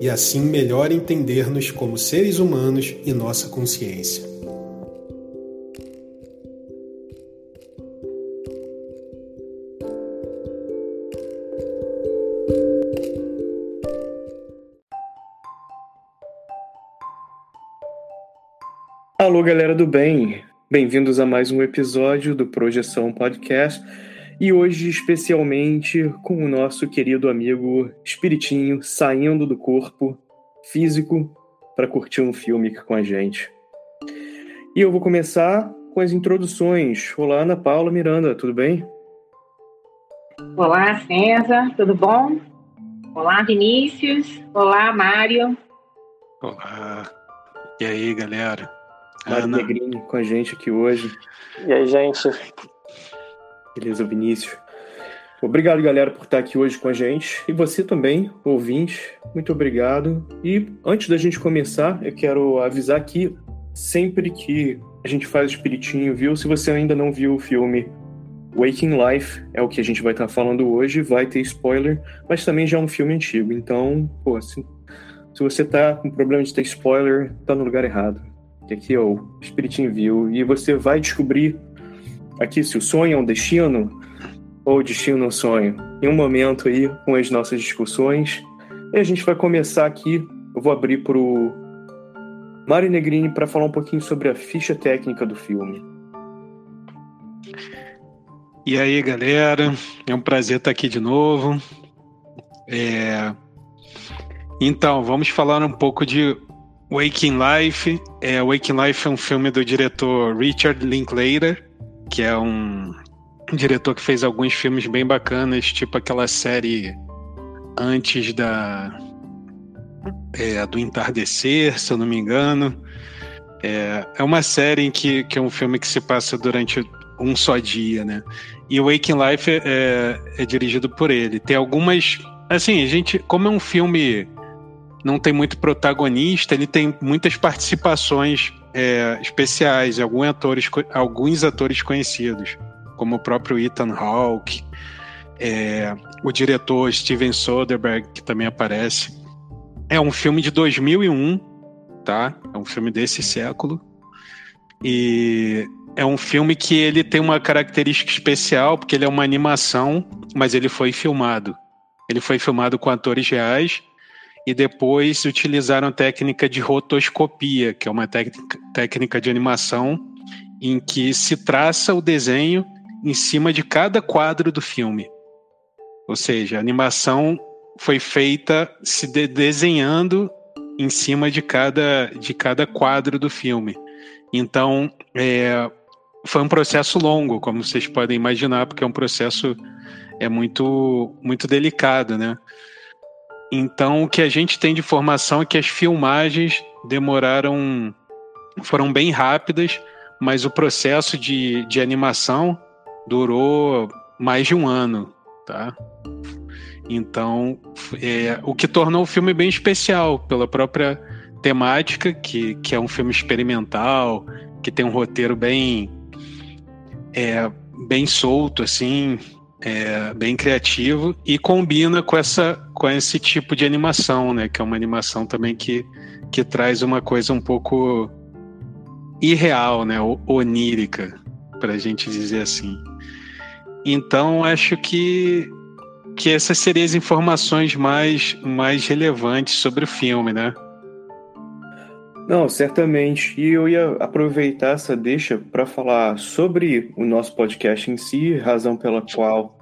e assim melhor entender-nos como seres humanos e nossa consciência. Alô, galera do bem! Bem-vindos a mais um episódio do Projeção Podcast e hoje, especialmente, com o nosso querido amigo Espiritinho saindo do corpo físico para curtir um filme com a gente. E eu vou começar com as introduções. Olá, Ana Paula Miranda, tudo bem? Olá, César, tudo bom? Olá, Vinícius. Olá, Mário. Olá. E aí, galera? Mário Ana. Negrini com a gente aqui hoje. E aí, gente? Beleza, Vinícius. Obrigado, galera, por estar aqui hoje com a gente. E você também, ouvinte, muito obrigado. E antes da gente começar, eu quero avisar aqui, sempre que a gente faz espiritinho, viu? Se você ainda não viu o filme Waking Life, é o que a gente vai estar falando hoje, vai ter spoiler, mas também já é um filme antigo. Então, pô, se, se você tá com problema de ter spoiler, tá no lugar errado. Que aqui é o Espiritinho Viu. E você vai descobrir aqui se o sonho é um destino ou o destino é um sonho. Em um momento aí com as nossas discussões. E a gente vai começar aqui. Eu vou abrir para o Mário Negrini para falar um pouquinho sobre a ficha técnica do filme. E aí, galera, é um prazer estar aqui de novo. É... Então, vamos falar um pouco de Waking Life. É, Waking Life é um filme do diretor Richard Linklater que é um, diretor que fez alguns filmes bem bacanas, tipo aquela série antes da é, do entardecer, se eu não me engano. É, é uma série em que, que é um filme que se passa durante um só dia, né? E o Waking Life é, é, é dirigido por ele. Tem algumas. Assim, a gente. Como é um filme. Não tem muito protagonista, ele tem muitas participações é, especiais, alguns atores, alguns atores conhecidos, como o próprio Ethan Hawke, é, o diretor Steven Soderbergh, que também aparece. É um filme de 2001, tá? É um filme desse século. E é um filme que ele tem uma característica especial, porque ele é uma animação, mas ele foi filmado. Ele foi filmado com atores reais e depois utilizaram a técnica de rotoscopia, que é uma técnica, de animação em que se traça o desenho em cima de cada quadro do filme. Ou seja, a animação foi feita se de desenhando em cima de cada, de cada quadro do filme. Então, é, foi um processo longo, como vocês podem imaginar, porque é um processo é muito, muito delicado, né? Então, o que a gente tem de informação é que as filmagens demoraram, foram bem rápidas, mas o processo de, de animação durou mais de um ano, tá? Então, é, o que tornou o filme bem especial pela própria temática, que, que é um filme experimental, que tem um roteiro bem é, bem solto, assim, é, bem criativo e combina com essa com esse tipo de animação, né? Que é uma animação também que, que traz uma coisa um pouco irreal, né? Onírica, para a gente dizer assim. Então acho que que essas seriam as informações mais mais relevantes sobre o filme, né? Não, certamente. E eu ia aproveitar essa deixa para falar sobre o nosso podcast em si, razão pela qual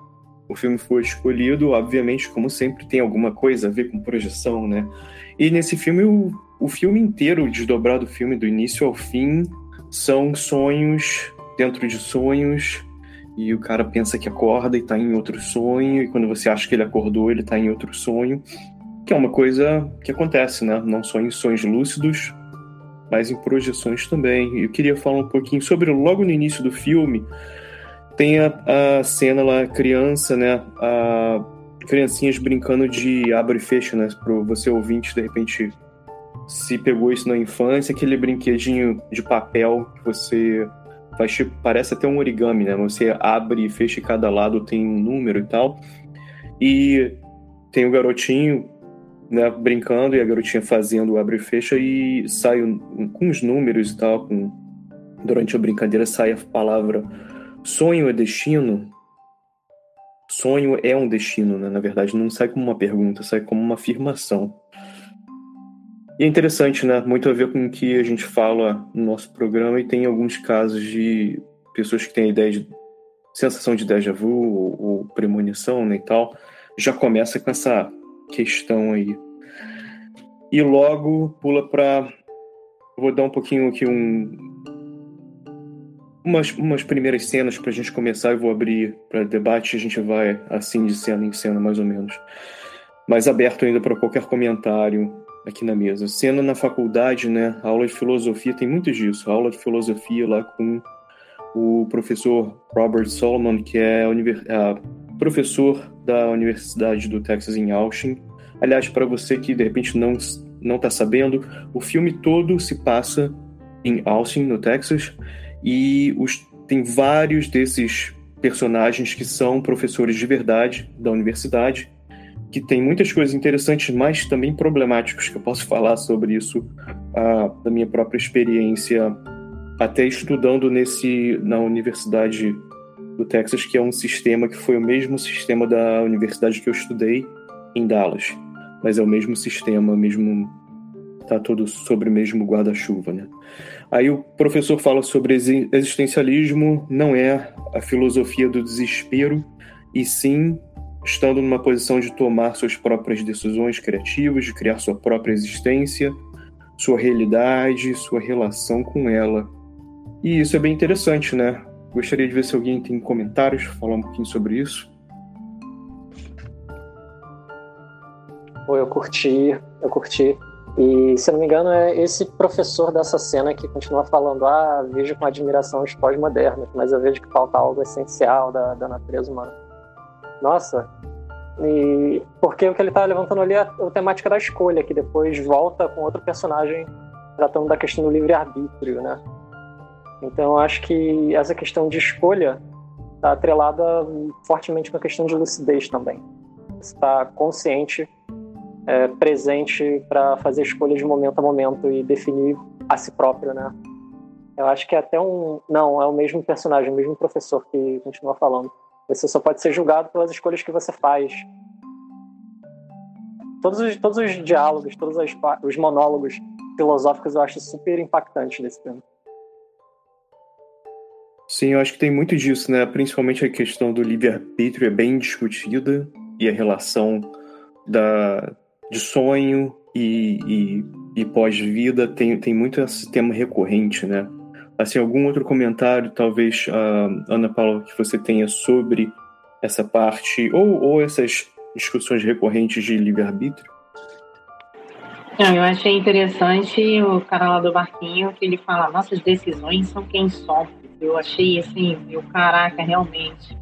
o filme foi escolhido. Obviamente, como sempre, tem alguma coisa a ver com projeção, né? E nesse filme, o, o filme inteiro, o desdobrado filme, do início ao fim, são sonhos dentro de sonhos. E o cara pensa que acorda e tá em outro sonho, e quando você acha que ele acordou, ele tá em outro sonho. Que é uma coisa que acontece, né? Não só em sonhos lúcidos, mas em projeções também. Eu queria falar um pouquinho sobre logo no início do filme tem a, a cena lá criança, né, a criancinhas brincando de abre e fecha, né, para você ouvinte de repente se pegou isso na infância, aquele brinquedinho de papel que você faz tipo, parece até um origami, né? Você abre e fecha e cada lado tem um número e tal. E tem o garotinho né, brincando e a garotinha fazendo abre e fecha e sai com os números e tal. Com, durante a brincadeira sai a palavra sonho é destino. Sonho é um destino, né? Na verdade, não sai como uma pergunta, sai como uma afirmação. E é interessante, né? Muito a ver com o que a gente fala no nosso programa e tem alguns casos de pessoas que têm a ideia de sensação de déjà vu ou, ou premonição né, e tal. Já começa com essa questão aí. E logo pula para. Vou dar um pouquinho aqui um. Umas, umas primeiras cenas para a gente começar e vou abrir para debate. A gente vai assim de cena em cena, mais ou menos. Mas aberto ainda para qualquer comentário aqui na mesa. Cena na faculdade, né? Aula de filosofia tem muito disso. Aula de filosofia lá com o professor Robert Solomon, que é professor da Universidade do Texas em Austin. Aliás, para você que de repente não não está sabendo, o filme todo se passa em Austin, no Texas, e os, tem vários desses personagens que são professores de verdade da universidade, que tem muitas coisas interessantes, mas também problemáticas que eu posso falar sobre isso uh, da minha própria experiência, até estudando nesse na universidade do Texas, que é um sistema que foi o mesmo sistema da universidade que eu estudei em Dallas. Mas é o mesmo sistema, mesmo tá todo sobre o mesmo guarda-chuva, né? Aí o professor fala sobre existencialismo, não é a filosofia do desespero, e sim estando numa posição de tomar suas próprias decisões criativas, de criar sua própria existência, sua realidade, sua relação com ela. E isso é bem interessante, né? Gostaria de ver se alguém tem comentários, falar um pouquinho sobre isso. eu curti, eu curti. E, se não me engano, é esse professor dessa cena que continua falando: ah, vejo com admiração os pós-modernos, mas eu vejo que falta algo essencial da, da natureza humana. Nossa, e porque o que ele está levantando ali é a temática da escolha, que depois volta com outro personagem tratando da questão do livre-arbítrio, né? Então, acho que essa questão de escolha está atrelada fortemente com a questão de lucidez também. Está consciente, é, presente para fazer escolhas de momento a momento e definir a si próprio, né? Eu acho que é até um. Não, é o mesmo personagem, o mesmo professor que continua falando. Você só pode ser julgado pelas escolhas que você faz. Todos os, todos os diálogos, todos os monólogos filosóficos eu acho super impactante nesse filme. Sim, eu acho que tem muito disso, né? Principalmente a questão do livre-arbítrio é bem discutida e a relação da, de sonho e, e, e pós-vida tem, tem muito esse tema recorrente, né? Assim, algum outro comentário, talvez, uh, Ana Paula, que você tenha sobre essa parte, ou, ou essas discussões recorrentes de livre-arbítrio? eu achei interessante o cara lá do barquinho, que ele fala, nossas decisões são quem somos. Eu achei assim, eu, caraca, realmente.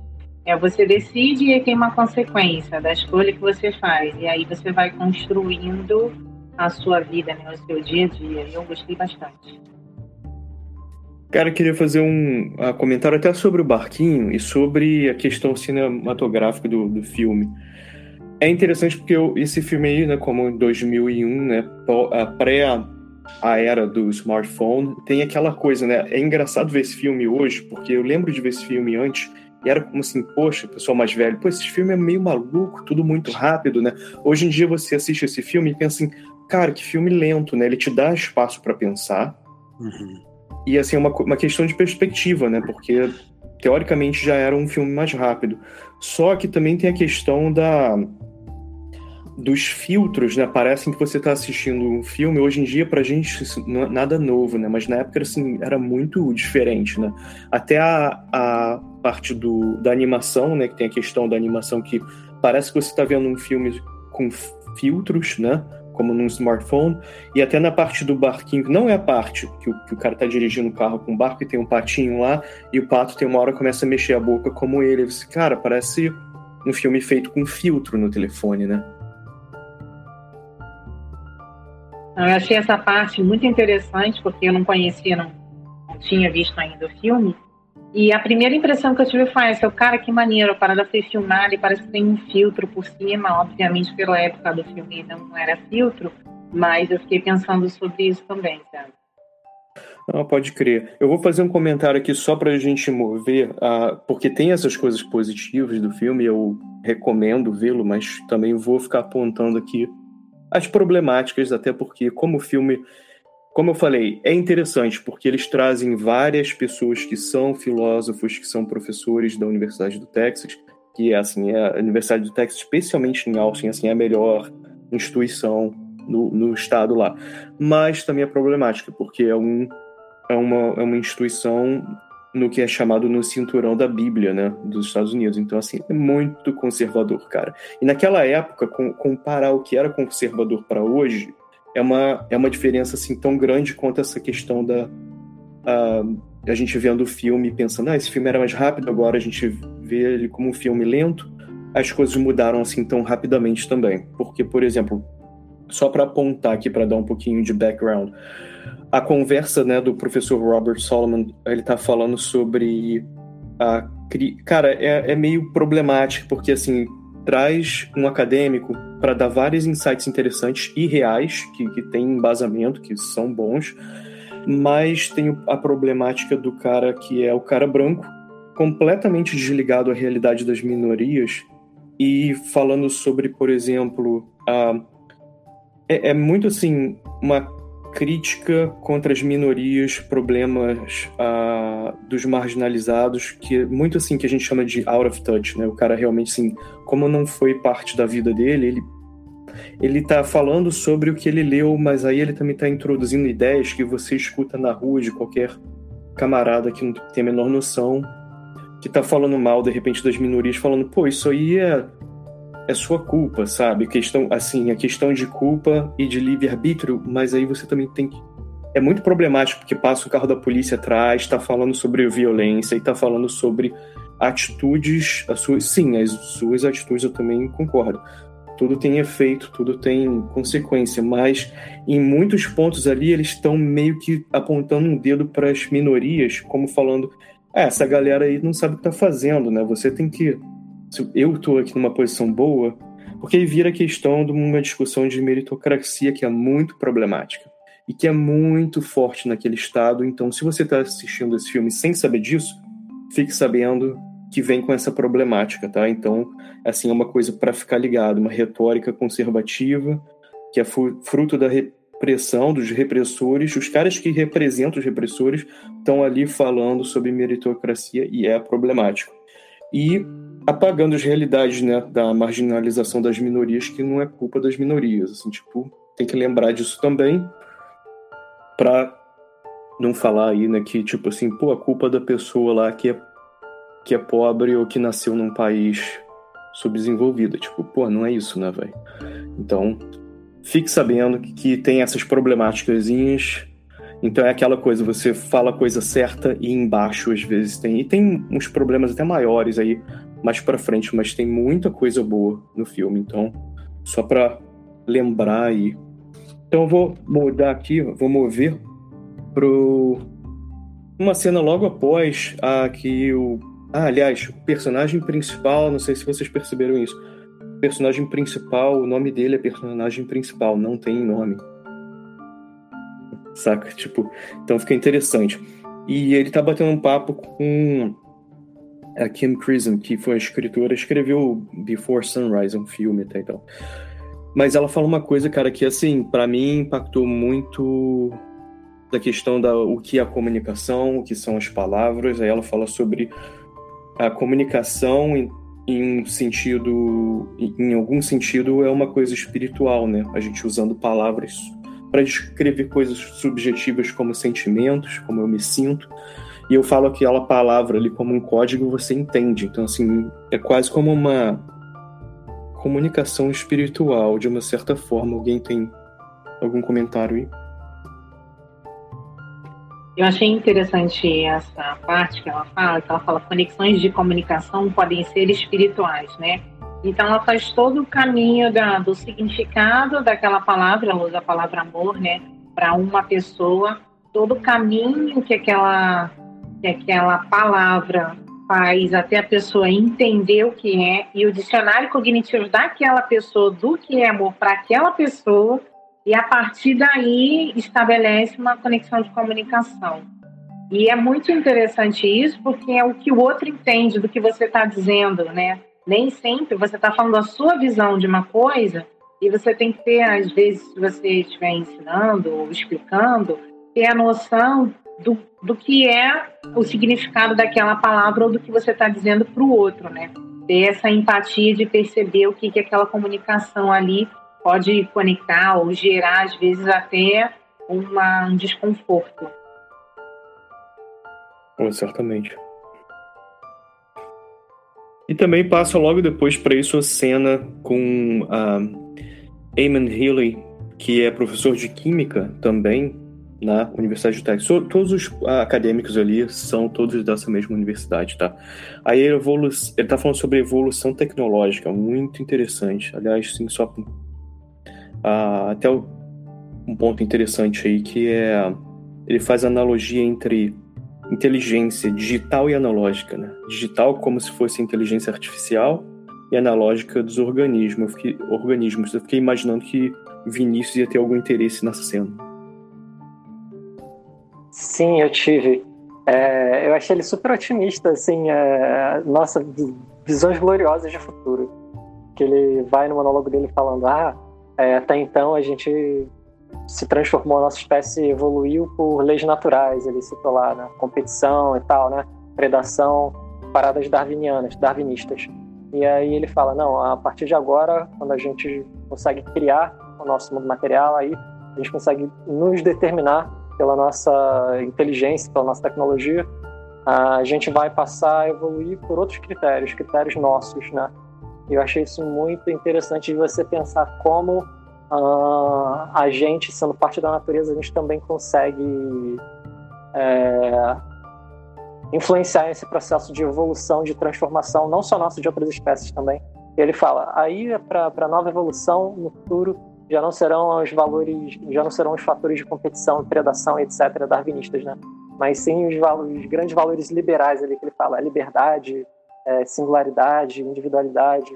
É, você decide e tem uma consequência da escolha que você faz. E aí você vai construindo a sua vida, né, o seu dia a dia. E eu gostei bastante. Cara, queria fazer um uh, comentário até sobre o barquinho e sobre a questão cinematográfica do, do filme. É interessante porque eu, esse filme aí, né, como em 2001, né, pré a era do smartphone, tem aquela coisa, né? É engraçado ver esse filme hoje, porque eu lembro de ver esse filme antes e era como assim, poxa, pessoal mais velho, pô, esse filme é meio maluco, tudo muito rápido, né? Hoje em dia você assiste esse filme e pensa assim, cara, que filme lento, né? Ele te dá espaço para pensar. Uhum. E assim, é uma, uma questão de perspectiva, né? Porque teoricamente já era um filme mais rápido. Só que também tem a questão da dos filtros, né? Parecem que você está assistindo um filme. Hoje em dia, pra gente, isso não é nada novo, né? Mas na época, assim, era muito diferente, né? Até a, a parte do, da animação, né? Que tem a questão da animação que parece que você está vendo um filme com filtros, né? Como num smartphone. E até na parte do barquinho, não é a parte que o, que o cara está dirigindo o carro com o barco e tem um patinho lá, e o pato tem uma hora começa a mexer a boca como ele. Você, cara, parece um filme feito com filtro no telefone, né? Eu achei essa parte muito interessante, porque eu não conhecia, não, não tinha visto ainda o filme. E a primeira impressão que eu tive foi essa: cara, que maneiro, a parada foi filmada e parece que tem um filtro por cima. Obviamente, pela época do filme não era filtro, mas eu fiquei pensando sobre isso também, sabe? Não, pode crer. Eu vou fazer um comentário aqui só para a gente mover, uh, porque tem essas coisas positivas do filme, eu recomendo vê-lo, mas também vou ficar apontando aqui as problemáticas, até porque, como o filme, como eu falei, é interessante porque eles trazem várias pessoas que são filósofos, que são professores da Universidade do Texas, que assim, é a Universidade do Texas, especialmente em Austin, assim, é a melhor instituição no, no estado lá. Mas também é problemática, porque é, um, é, uma, é uma instituição no que é chamado no cinturão da Bíblia, né, dos Estados Unidos. Então, assim, é muito conservador, cara. E naquela época, com, comparar o que era conservador para hoje, é uma, é uma diferença, assim, tão grande quanto essa questão da... A, a gente vendo o filme pensando, ah, esse filme era mais rápido, agora a gente vê ele como um filme lento. As coisas mudaram, assim, tão rapidamente também. Porque, por exemplo, só para apontar aqui, para dar um pouquinho de background, a conversa né, do professor Robert Solomon, ele está falando sobre a cara é, é meio problemático porque assim traz um acadêmico para dar vários insights interessantes e reais que, que tem embasamento que são bons mas tem a problemática do cara que é o cara branco completamente desligado à realidade das minorias e falando sobre por exemplo a é, é muito assim uma crítica contra as minorias, problemas uh, dos marginalizados, que é muito assim que a gente chama de out of touch, né? O cara realmente assim, como não foi parte da vida dele, ele ele tá falando sobre o que ele leu, mas aí ele também tá introduzindo ideias que você escuta na rua de qualquer camarada que não tem a menor noção, que tá falando mal de repente das minorias, falando, pô, isso aí é é sua culpa, sabe? Questão assim, a questão de culpa e de livre arbítrio, mas aí você também tem que é muito problemático porque passa o carro da polícia atrás, está falando sobre violência e está falando sobre atitudes, as suas, sim, as suas atitudes eu também concordo. Tudo tem efeito, tudo tem consequência, mas em muitos pontos ali eles estão meio que apontando um dedo para as minorias, como falando, ah, essa galera aí não sabe o que está fazendo, né? Você tem que se eu estou aqui numa posição boa, porque aí vira a questão de uma discussão de meritocracia que é muito problemática e que é muito forte naquele estado. Então, se você está assistindo esse filme sem saber disso, fique sabendo que vem com essa problemática, tá? Então, assim, é uma coisa para ficar ligado, uma retórica conservativa que é fruto da, repressão, dos repressores, os caras que representam os repressores estão ali falando sobre meritocracia e é problemático. E apagando as realidades né, da marginalização das minorias, que não é culpa das minorias. Assim, tipo, tem que lembrar disso também para não falar aí, né, que tipo assim, pô, a culpa da pessoa lá que é, que é pobre ou que nasceu num país subdesenvolvido. Tipo, pô, não é isso, né, velho? Então, fique sabendo que tem essas problemáticas. Então é aquela coisa, você fala a coisa certa e embaixo às vezes tem. E tem uns problemas até maiores aí mais para frente, mas tem muita coisa boa no filme. Então, só para lembrar aí. Então eu vou mudar aqui, vou mover pro uma cena logo após a que o ah, aliás, o personagem principal, não sei se vocês perceberam isso personagem principal, o nome dele é personagem principal, não tem nome. Saca? Tipo, então fica interessante. E ele tá batendo um papo com a Kim Crism, que foi a escritora, escreveu Before Sunrise, um filme até então. Mas ela fala uma coisa, cara, que assim, para mim impactou muito da questão da o que é a comunicação, o que são as palavras. Aí ela fala sobre a comunicação em um sentido, em algum sentido, é uma coisa espiritual, né? A gente usando palavras para descrever coisas subjetivas como sentimentos, como eu me sinto. E eu falo aquela palavra ali como um código, você entende. Então, assim, é quase como uma comunicação espiritual, de uma certa forma. Alguém tem algum comentário aí? Eu achei interessante essa parte que ela fala, que ela fala conexões de comunicação podem ser espirituais, né? Então ela faz todo o caminho da, do significado daquela palavra, ela usa a palavra amor, né? Para uma pessoa, todo o caminho que aquela, que aquela palavra faz até a pessoa entender o que é e o dicionário cognitivo daquela pessoa, do que é amor para aquela pessoa, e a partir daí estabelece uma conexão de comunicação. E é muito interessante isso, porque é o que o outro entende do que você está dizendo, né? Nem sempre você está falando a sua visão de uma coisa e você tem que ter, às vezes, se você estiver ensinando ou explicando, ter a noção do, do que é o significado daquela palavra ou do que você está dizendo para o outro, né? Ter essa empatia de perceber o que, que aquela comunicação ali pode conectar ou gerar, às vezes, até uma, um desconforto. Oh, certamente. E também passa logo depois para isso a cena com a Eamon Healy, que é professor de química também na Universidade de Texas. Todos os acadêmicos ali são todos dessa mesma universidade, tá? Aí ele está falando sobre evolução tecnológica, muito interessante. Aliás, sim, só ah, até um ponto interessante aí que é ele faz analogia entre inteligência digital e analógica, né? Digital como se fosse inteligência artificial e analógica dos organismos. Eu fiquei, organismos. Eu fiquei imaginando que Vinícius ia ter algum interesse nessa cena. Sim, eu tive. É, eu achei ele super otimista, assim, é, nossa, visões gloriosas de futuro. Que ele vai no monólogo dele falando, ah, é, até então a gente se transformou, a nossa espécie evoluiu por leis naturais, ele citou lá, né? competição e tal, né? Predação, paradas darwinianas, darwinistas. E aí ele fala, não, a partir de agora, quando a gente consegue criar o nosso mundo material, aí a gente consegue nos determinar pela nossa inteligência, pela nossa tecnologia, a gente vai passar a evoluir por outros critérios, critérios nossos, né? Eu achei isso muito interessante de você pensar como uh, a gente, sendo parte da natureza, a gente também consegue é, influenciar esse processo de evolução, de transformação, não só nosso, de outras espécies também. E ele fala, aí para a nova evolução, no futuro, já não serão os valores, já não serão os fatores de competição, predação, etc., darwinistas, né? Mas sim os, valores, grandes valores liberais ali que ele fala, liberdade, é, singularidade, individualidade,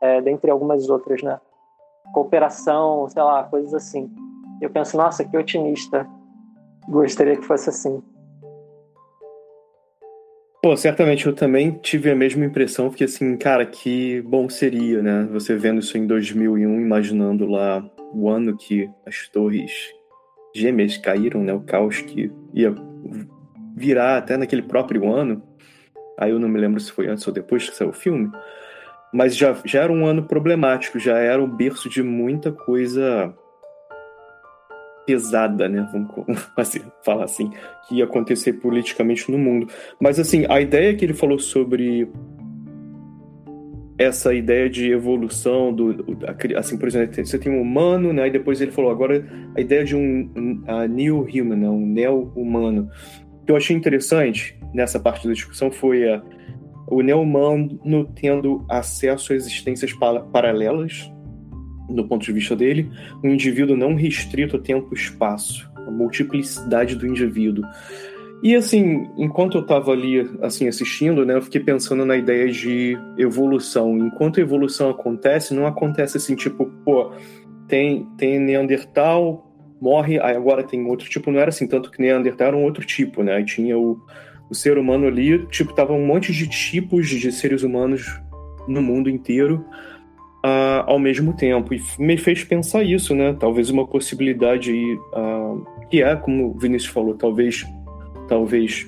é, dentre algumas outras, né? Cooperação, sei lá, coisas assim. Eu penso, nossa, que otimista. Gostaria que fosse assim. Pô, certamente eu também tive a mesma impressão, porque assim, cara, que bom seria, né? Você vendo isso em 2001, imaginando lá o ano que as torres gêmeas caíram, né? O caos que ia virar até naquele próprio ano. Aí eu não me lembro se foi antes ou depois que saiu o filme. Mas já, já era um ano problemático, já era o berço de muita coisa pesada, né? Vamos assim, falar assim, que ia acontecer politicamente no mundo. Mas assim, a ideia que ele falou sobre essa ideia de evolução do assim por exemplo você tem um humano né e depois ele falou agora a ideia de um, a new human né? um neo humano que eu achei interessante nessa parte da discussão foi a, o neo humano tendo acesso a existências paralelas no ponto de vista dele, um indivíduo não restrito a tempo e espaço, a multiplicidade do indivíduo. E assim, enquanto eu estava ali assim assistindo, né, eu fiquei pensando na ideia de evolução. Enquanto a evolução acontece, não acontece assim tipo, pô, tem tem Neandertal, morre, aí agora tem outro tipo, não era assim, tanto que Neandertal era um outro tipo, né? Aí tinha o, o ser humano ali, tipo, tava um monte de tipos de seres humanos no mundo inteiro uh, ao mesmo tempo. E me fez pensar isso, né? Talvez uma possibilidade aí, uh, que é, como o Vinícius falou, talvez, talvez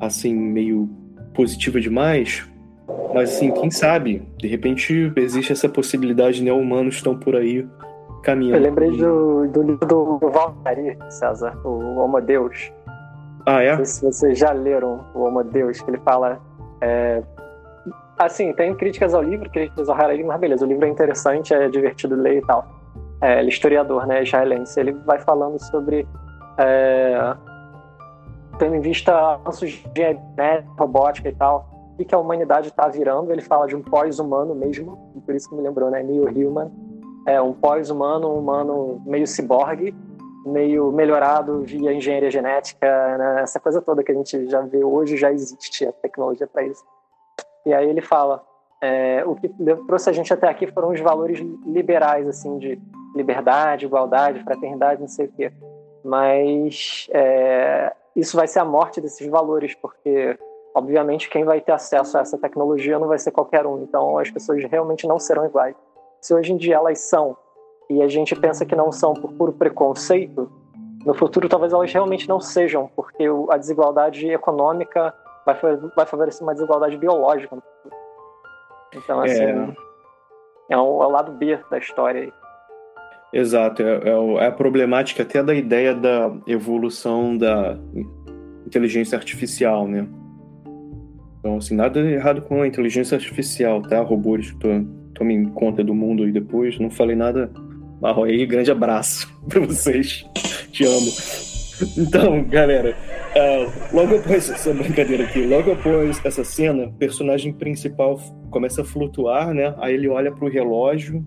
assim, meio positiva demais, mas assim, quem sabe? De repente existe essa possibilidade, né? Humanos estão por aí caminhando. Eu lembrei do, do livro do Valtteri, César, o Homo Deus. Ah, é? Não sei se vocês já leram o Homo Deus, que ele fala é, Assim, tem críticas ao livro, críticas ao realismo, mas beleza, o livro é interessante, é divertido ler e tal. É, ele é historiador, né, israelense. Ele vai falando sobre. É, tendo em vista avanços de genética, robótica e tal, e que a humanidade está virando. Ele fala de um pós-humano mesmo, por isso que me lembrou, né? Neo Human. É um pós-humano, um humano meio ciborgue, meio melhorado via engenharia genética, né? essa coisa toda que a gente já vê hoje já existe a tecnologia para isso. E aí ele fala: é, o que trouxe a gente até aqui foram os valores liberais, assim, de liberdade, igualdade, fraternidade, não sei o quê. Mas é, isso vai ser a morte desses valores, porque, obviamente, quem vai ter acesso a essa tecnologia não vai ser qualquer um. Então, as pessoas realmente não serão iguais. Se hoje em dia elas são, e a gente pensa que não são por puro preconceito, no futuro talvez elas realmente não sejam, porque a desigualdade econômica vai, vai favorecer uma desigualdade biológica. Então, assim, é, é, o, é o lado B da história aí. Exato, é, é, é, a problemática até da ideia da evolução da inteligência artificial, né? Então, assim, nada errado com a inteligência artificial, tá? Robôs que tomem conta do mundo e depois, não falei nada. Marro aí, grande abraço pra vocês. Te amo. Então, galera, uh, logo após essa brincadeira aqui, logo após essa cena, o personagem principal começa a flutuar, né? Aí ele olha pro relógio.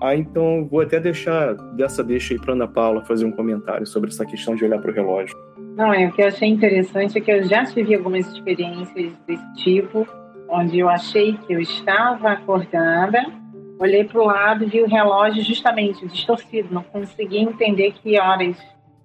Ah, então vou até deixar dessa deixa aí para Ana Paula fazer um comentário sobre essa questão de olhar pro relógio. Não, é o que eu achei interessante é que eu já tive algumas experiências desse tipo, onde eu achei que eu estava acordada, olhei para o lado e vi o relógio justamente distorcido, não conseguia entender que horas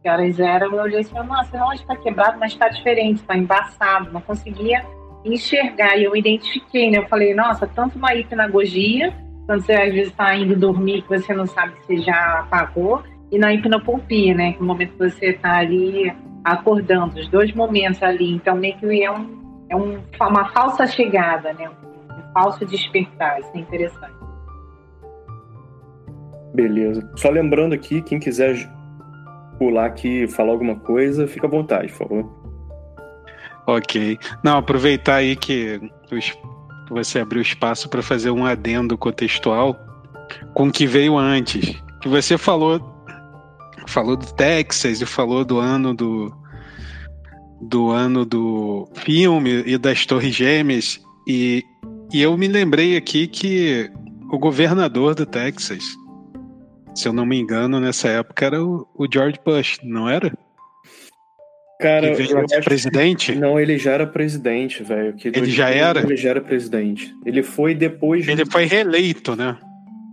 que horas eram, eu olhei assim, nossa, o relógio está quebrado, mas está diferente, está embaçado, não conseguia enxergar. E eu identifiquei, né? Eu falei, nossa, tanto uma hipnagogia, quando você às vezes está indo dormir, que você não sabe se já apagou, e na hipnopompia, né? Que é o momento que você está ali acordando, os dois momentos ali. Então, meio que é, um, é um, uma falsa chegada, né? Um falso despertar. Isso é interessante. Beleza. Só lembrando aqui, quem quiser pular aqui e falar alguma coisa, fica à vontade, por favor. Ok. Não, aproveitar aí que você abriu espaço para fazer um adendo contextual com o que veio antes. Que você falou falou do Texas e falou do ano do do ano do filme e das Torres Gêmeas e, e eu me lembrei aqui que o governador do Texas se eu não me engano, nessa época era o, o George Bush, não era? Cara, que veio acho presidente? Que, não, ele já era presidente, velho. Ele já era? Ele já era presidente. Ele foi depois. Ele foi reeleito, né?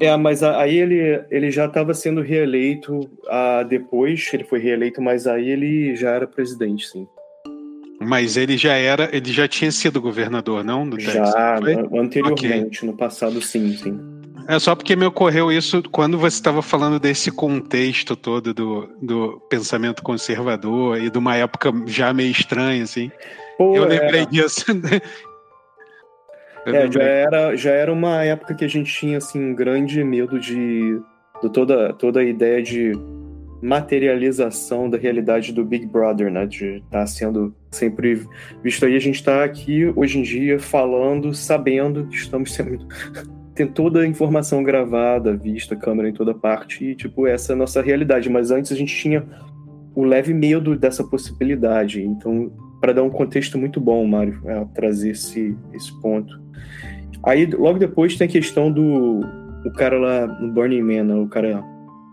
É, mas aí ele, ele já estava sendo reeleito uh, depois, ele foi reeleito, mas aí ele já era presidente, sim. Mas ele já era, ele já tinha sido governador, não? Do já, anteriormente, okay. no passado, sim, sim. É só porque me ocorreu isso quando você estava falando desse contexto todo do, do pensamento conservador e de uma época já meio estranha, assim. Pô, eu lembrei é... disso. Né? É, já era, já era uma época que a gente tinha assim, um grande medo de, de toda, toda a ideia de materialização da realidade do Big Brother, né? De estar tá sendo sempre visto aí. A gente está aqui hoje em dia falando, sabendo que estamos sendo. Tem toda a informação gravada, vista, câmera em toda parte, e tipo, essa é a nossa realidade. Mas antes a gente tinha o leve medo dessa possibilidade. Então, para dar um contexto muito bom, Mário, é, trazer esse, esse ponto. Aí, logo depois, tem a questão do o cara lá no Burning Man, né? o cara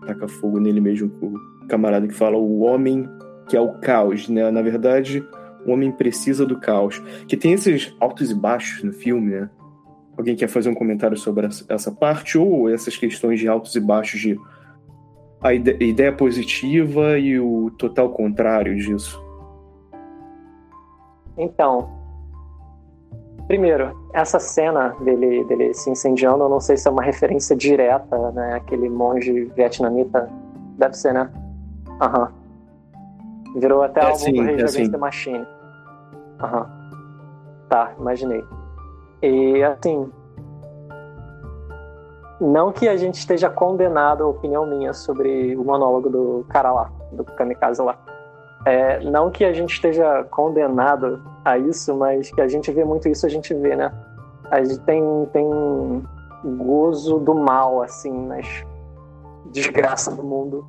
taca fogo nele mesmo, o camarada que fala o homem que é o caos, né? Na verdade, o homem precisa do caos. Que tem esses altos e baixos no filme, né? Alguém quer fazer um comentário sobre essa parte ou essas questões de altos e baixos de a ideia positiva e o total contrário disso? Então, primeiro, essa cena dele, dele se incendiando, eu não sei se é uma referência direta, né? Aquele monge vietnamita, deve ser, né? Aham. Virou até é álbum sim, do Rage é Against the Machine. Aham. Tá, imaginei. E assim. Não que a gente esteja condenado, a opinião minha, sobre o monólogo do cara lá, do Kamikaze lá. É, não que a gente esteja condenado a isso, mas que a gente vê muito isso, a gente vê, né? A gente tem, tem gozo do mal, assim, nas desgraças do mundo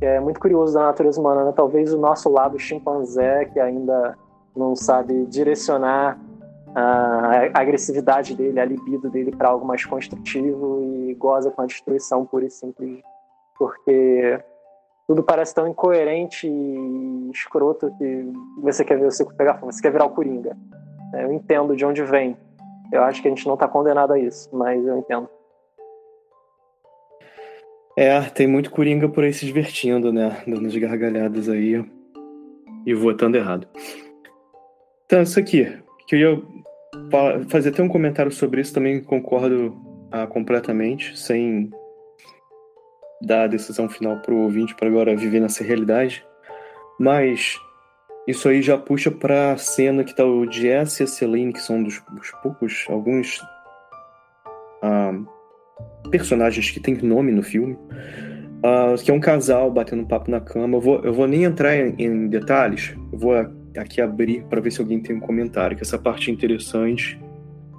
é muito curioso da natureza humana, né? Talvez o nosso lado chimpanzé, que ainda não sabe direcionar a agressividade dele, a libido dele para algo mais construtivo e goza com a destruição pura e simples, porque tudo parece tão incoerente e escroto que você quer ver o ciclo pegar fogo, você quer virar o Coringa. É, eu entendo de onde vem. Eu acho que a gente não está condenado a isso, mas eu entendo. É, tem muito Coringa por aí se divertindo, né? Dando as gargalhadas aí e votando errado. Então, isso aqui, que eu ia fazer até um comentário sobre isso, também concordo ah, completamente, sem dar a decisão final pro ouvinte para agora viver nessa realidade. Mas isso aí já puxa pra cena que tá o Jesse e a Celine, que são dos, dos poucos, alguns. Ah, personagens que tem nome no filme, uh, que é um casal batendo papo na cama. Eu vou, eu vou nem entrar em, em detalhes, eu vou aqui abrir para ver se alguém tem um comentário, que essa parte é interessante.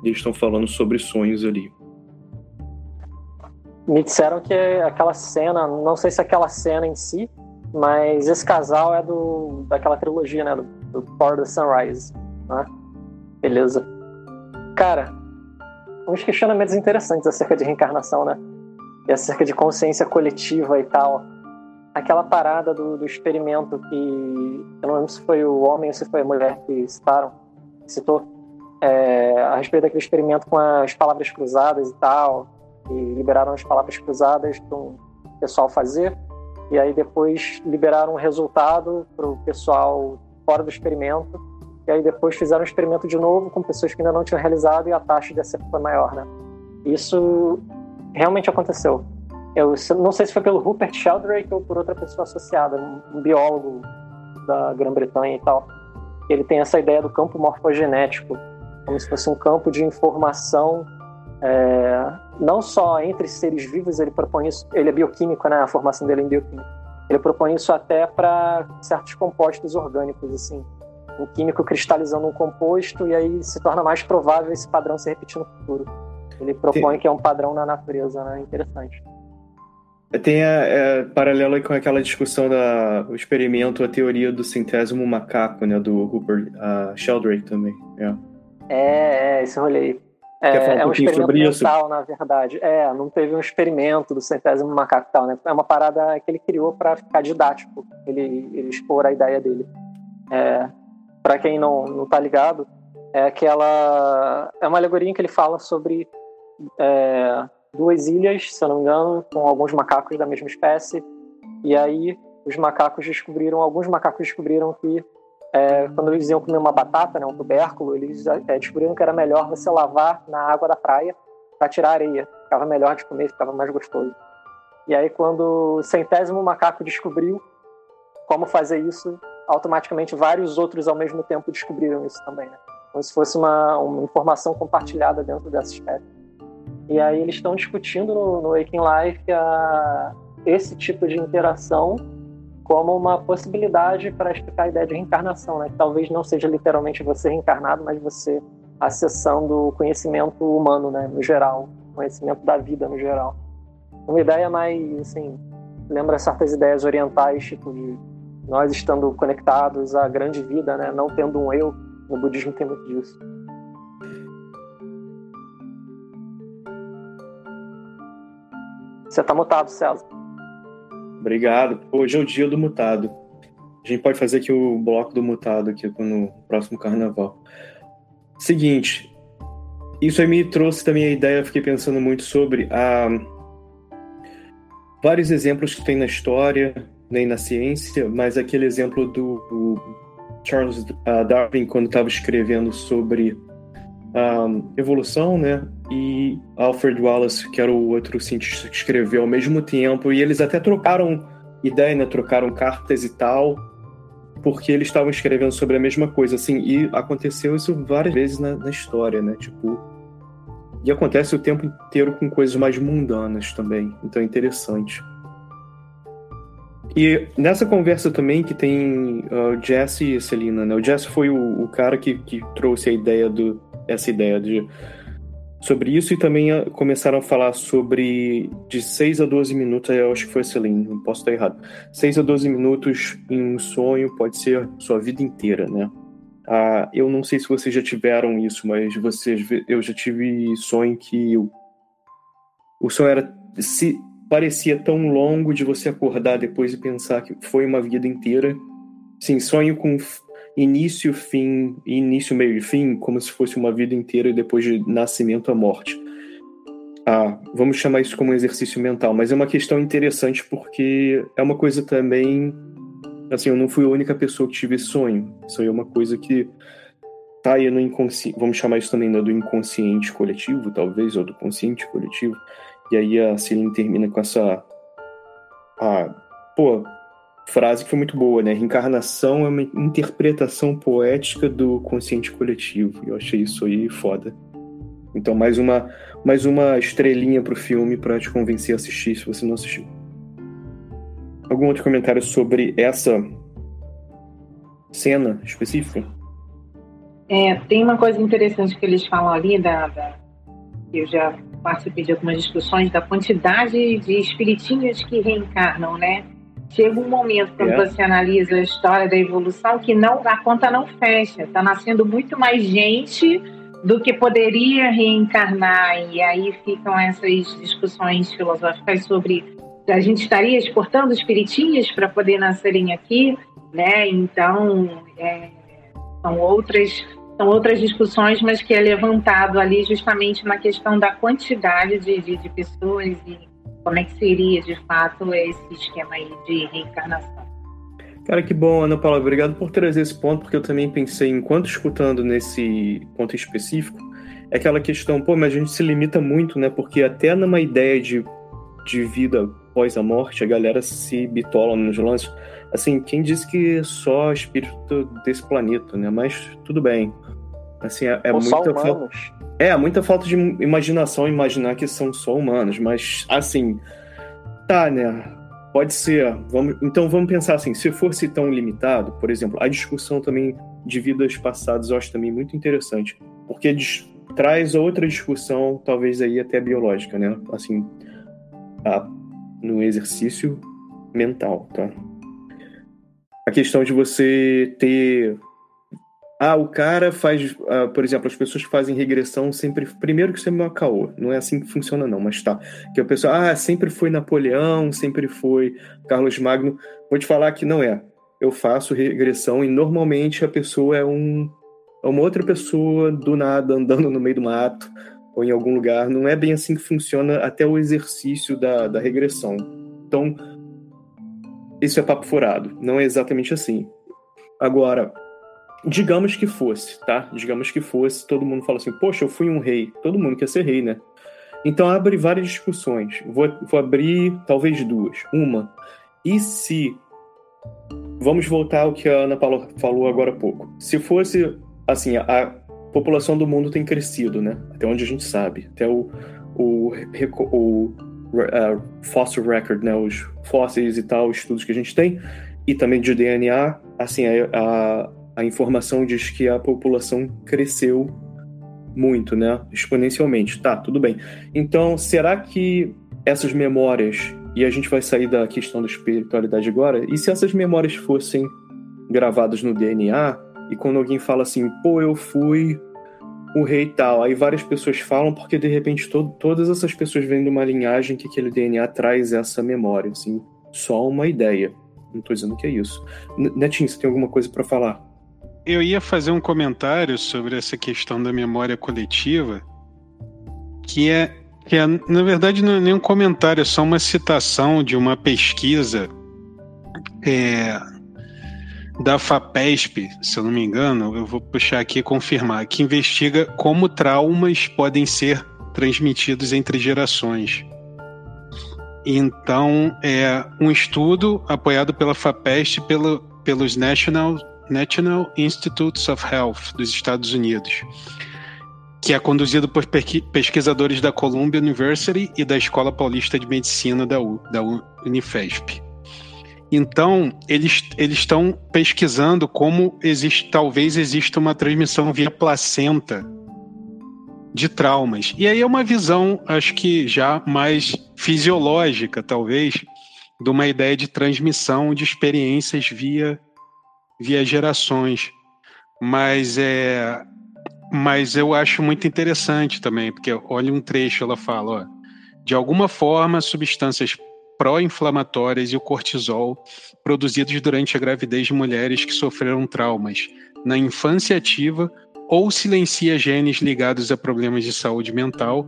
Eles estão falando sobre sonhos ali. Me disseram que aquela cena, não sei se aquela cena em si, mas esse casal é do daquela trilogia, né? Do, do Thor the Sunrise. Né? Beleza. Cara, uns questionamentos interessantes acerca de reencarnação, né? E acerca de consciência coletiva e tal. Aquela parada do, do experimento que. Eu não lembro se foi o homem ou se foi a mulher que citaram, citou, é, a respeito daquele experimento com as palavras cruzadas e tal. E liberaram as palavras cruzadas para o pessoal fazer. E aí depois liberaram o resultado para o pessoal fora do experimento e aí depois fizeram um experimento de novo com pessoas que ainda não tinham realizado e a taxa de acerto foi maior, né? Isso realmente aconteceu. Eu não sei se foi pelo Rupert Sheldrake ou por outra pessoa associada, um biólogo da Grã-Bretanha e tal. Ele tem essa ideia do campo morfogenético, como se fosse um campo de informação é, não só entre seres vivos, ele propõe isso, ele é bioquímico, né? A formação dele é em bioquímica. Ele propõe isso até para certos compostos orgânicos, assim um químico cristalizando um composto e aí se torna mais provável esse padrão se repetir no futuro. Ele propõe Tem... que é um padrão na natureza, né? Interessante. Tem a, é, paralelo com aquela discussão do experimento, a teoria do centésimo macaco, né? Do Rupert uh, Sheldrake também. É, é, é esse rolê É, é um, um experimento mental, na verdade. É, não teve um experimento do centésimo macaco tal, né? É uma parada que ele criou para ficar didático, ele, ele expor a ideia dele. É, para quem não, não tá ligado, é aquela. É uma alegoria em que ele fala sobre é, duas ilhas, se eu não me engano, com alguns macacos da mesma espécie. E aí os macacos descobriram, alguns macacos descobriram que é, quando eles iam comer uma batata, né, um tubérculo, eles é, descobriram que era melhor você lavar na água da praia para tirar areia. ficava melhor de comer, ficava mais gostoso. E aí, quando o centésimo macaco descobriu como fazer isso, automaticamente vários outros ao mesmo tempo descobriram isso também, né? Como se fosse uma, uma informação compartilhada dentro dessa espécie. E aí eles estão discutindo no, no Waking Life a, esse tipo de interação como uma possibilidade para explicar a ideia de reencarnação, né? Que talvez não seja literalmente você reencarnado, mas você acessando o conhecimento humano, né? No geral, conhecimento da vida no geral. Uma ideia mais, assim, lembra certas ideias orientais, tipo de nós estando conectados à grande vida, né? Não tendo um eu. No budismo tem muito disso. Você está mutado, César. Obrigado. Hoje é o dia do mutado. A gente pode fazer aqui o bloco do mutado aqui no próximo carnaval. Seguinte, isso aí me trouxe também a ideia, eu fiquei pensando muito sobre a vários exemplos que tem na história, nem na ciência, mas aquele exemplo do, Charles uh, Darwin quando estava escrevendo sobre evolução, né? E Alfred Wallace, que era o outro cientista que escreveu ao mesmo tempo, e eles até trocaram ideia, né? Trocaram cartas e tal, porque eles estavam escrevendo sobre a mesma coisa, assim, e aconteceu isso várias vezes na, na história, né? Tipo, e acontece o tempo inteiro com coisas mais mundanas também, então é interessante. E nessa conversa também que tem uh, Jesse e Celina, né? O Jesse foi o, o cara que, que trouxe a ideia do, essa ideia de sobre isso e também ah, começaram a falar sobre de 6 a 12 minutos, eu acho que foi a Celine, não posso estar errado. 6 a 12 minutos em um sonho pode ser sua vida inteira, né? Ah, eu não sei se vocês já tiveram isso, mas vocês, eu já tive sonho que o, o sonho era se parecia tão longo de você acordar depois e pensar que foi uma vida inteira. Sim, sonho com início, fim, início, meio e fim, como se fosse uma vida inteira depois de nascimento à morte. Ah, vamos chamar isso como um exercício mental, mas é uma questão interessante porque é uma coisa também. Assim, eu não fui a única pessoa que tive esse sonho. Isso aí é uma coisa que tá aí no inconsciente. Vamos chamar isso também né, do inconsciente coletivo, talvez, ou do consciente coletivo. E aí a Celine termina com essa. Ah, pô, frase que foi muito boa, né? Reencarnação é uma interpretação poética do consciente coletivo. Eu achei isso aí foda. Então, mais uma, mais uma estrelinha pro filme para te convencer a assistir, se você não assistiu. Algum outro comentário sobre essa cena específica? É, tem uma coisa interessante que eles falam ali, da, da eu já participei de algumas discussões, da quantidade de espiritinhos que reencarnam, né? Chega um momento quando é. você analisa a história da evolução que não a conta não fecha, está nascendo muito mais gente do que poderia reencarnar e aí ficam essas discussões filosóficas sobre a gente estaria exportando espiritinhas para poder nascerem aqui, né? Então é, são outras são outras discussões, mas que é levantado ali justamente na questão da quantidade de, de, de pessoas e como é que seria de fato esse esquema aí de reencarnação. Cara, que bom, Ana Paula. Obrigado por trazer esse ponto, porque eu também pensei, enquanto escutando nesse ponto específico, é aquela questão, pô, mas a gente se limita muito, né? Porque até numa ideia de, de vida após a morte, a galera se bitola nos lances. Assim, quem disse que só espírito desse planeta, né? Mas tudo bem. Assim, é, é muita falta. É, muita falta de imaginação imaginar que são só humanos, mas assim, tá, né? Pode ser. Vamos, então vamos pensar assim, se fosse tão limitado, por exemplo, a discussão também de vidas passadas eu acho também muito interessante, porque traz outra discussão, talvez aí até biológica, né? Assim, a, no exercício mental, tá? A questão de você ter ah, o cara faz, uh, por exemplo, as pessoas que fazem regressão sempre. Primeiro que isso é meu caô, não é assim que funciona, não, mas tá. Que a pessoa, ah, sempre foi Napoleão, sempre foi Carlos Magno. Vou te falar que não é. Eu faço regressão e normalmente a pessoa é, um, é uma outra pessoa do nada andando no meio do mato ou em algum lugar. Não é bem assim que funciona até o exercício da, da regressão. Então, isso é papo furado. Não é exatamente assim. Agora, Digamos que fosse, tá? Digamos que fosse, todo mundo fala assim, poxa, eu fui um rei. Todo mundo quer ser rei, né? Então abre várias discussões. Vou, vou abrir talvez duas. Uma, e se. Vamos voltar ao que a Ana Paula falou agora há pouco. Se fosse assim, a população do mundo tem crescido, né? Até onde a gente sabe. Até o, o, o uh, fossil record, né? Os fósseis e tal, os estudos que a gente tem, e também de DNA, assim, a, a, a informação diz que a população cresceu muito, né? Exponencialmente. Tá, tudo bem. Então, será que essas memórias, e a gente vai sair da questão da espiritualidade agora, e se essas memórias fossem gravadas no DNA, e quando alguém fala assim, pô, eu fui o rei tal, aí várias pessoas falam porque de repente to todas essas pessoas vêm de uma linhagem que aquele DNA traz essa memória, assim, só uma ideia. Não tô dizendo que é isso. Netinho, você tem alguma coisa para falar? Eu ia fazer um comentário sobre essa questão da memória coletiva, que é, que é na verdade, não é nem um comentário, é só uma citação de uma pesquisa é, da FAPESP, se eu não me engano, eu vou puxar aqui e confirmar, que investiga como traumas podem ser transmitidos entre gerações. Então, é um estudo apoiado pela FAPESP pelo, pelos National National Institutes of Health dos Estados Unidos, que é conduzido por pesquisadores da Columbia University e da Escola Paulista de Medicina da, U, da Unifesp. Então, eles estão pesquisando como existe, talvez exista uma transmissão via placenta de traumas. E aí é uma visão, acho que já mais fisiológica, talvez, de uma ideia de transmissão de experiências via via gerações. Mas é mas eu acho muito interessante também, porque olha um trecho, ela fala, ó, de alguma forma, substâncias pró-inflamatórias e o cortisol produzidos durante a gravidez de mulheres que sofreram traumas na infância ativa ou silencia genes ligados a problemas de saúde mental,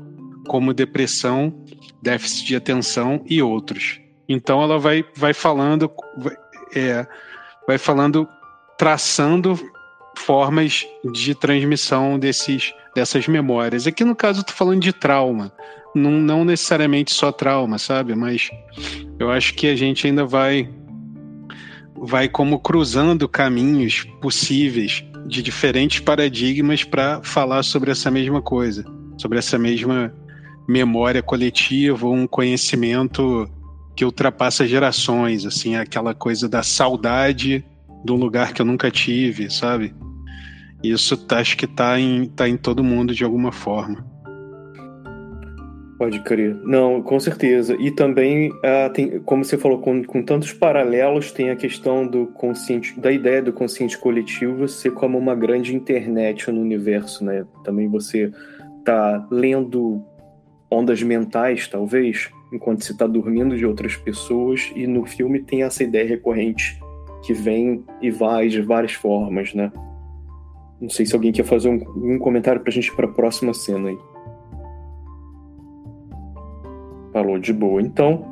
como depressão, déficit de atenção e outros. Então ela vai, vai falando, é, vai falando traçando formas de transmissão desses, dessas memórias. Aqui no caso, tô falando de trauma. Não, não necessariamente só trauma, sabe? Mas eu acho que a gente ainda vai vai como cruzando caminhos possíveis de diferentes paradigmas para falar sobre essa mesma coisa, sobre essa mesma memória coletiva, um conhecimento que ultrapassa gerações, assim, aquela coisa da saudade de um lugar que eu nunca tive, sabe? Isso tá, acho que tá em, tá em todo mundo de alguma forma. Pode crer. Não, com certeza. E também, uh, tem, como você falou, com, com tantos paralelos, tem a questão do consciente, da ideia do consciente coletivo ser como uma grande internet no universo, né? Também você tá lendo ondas mentais, talvez, enquanto você está dormindo de outras pessoas, e no filme tem essa ideia recorrente que vem e vai de várias formas, né? Não sei se alguém quer fazer um, um comentário pra gente para a próxima cena aí. Falou de boa. Então,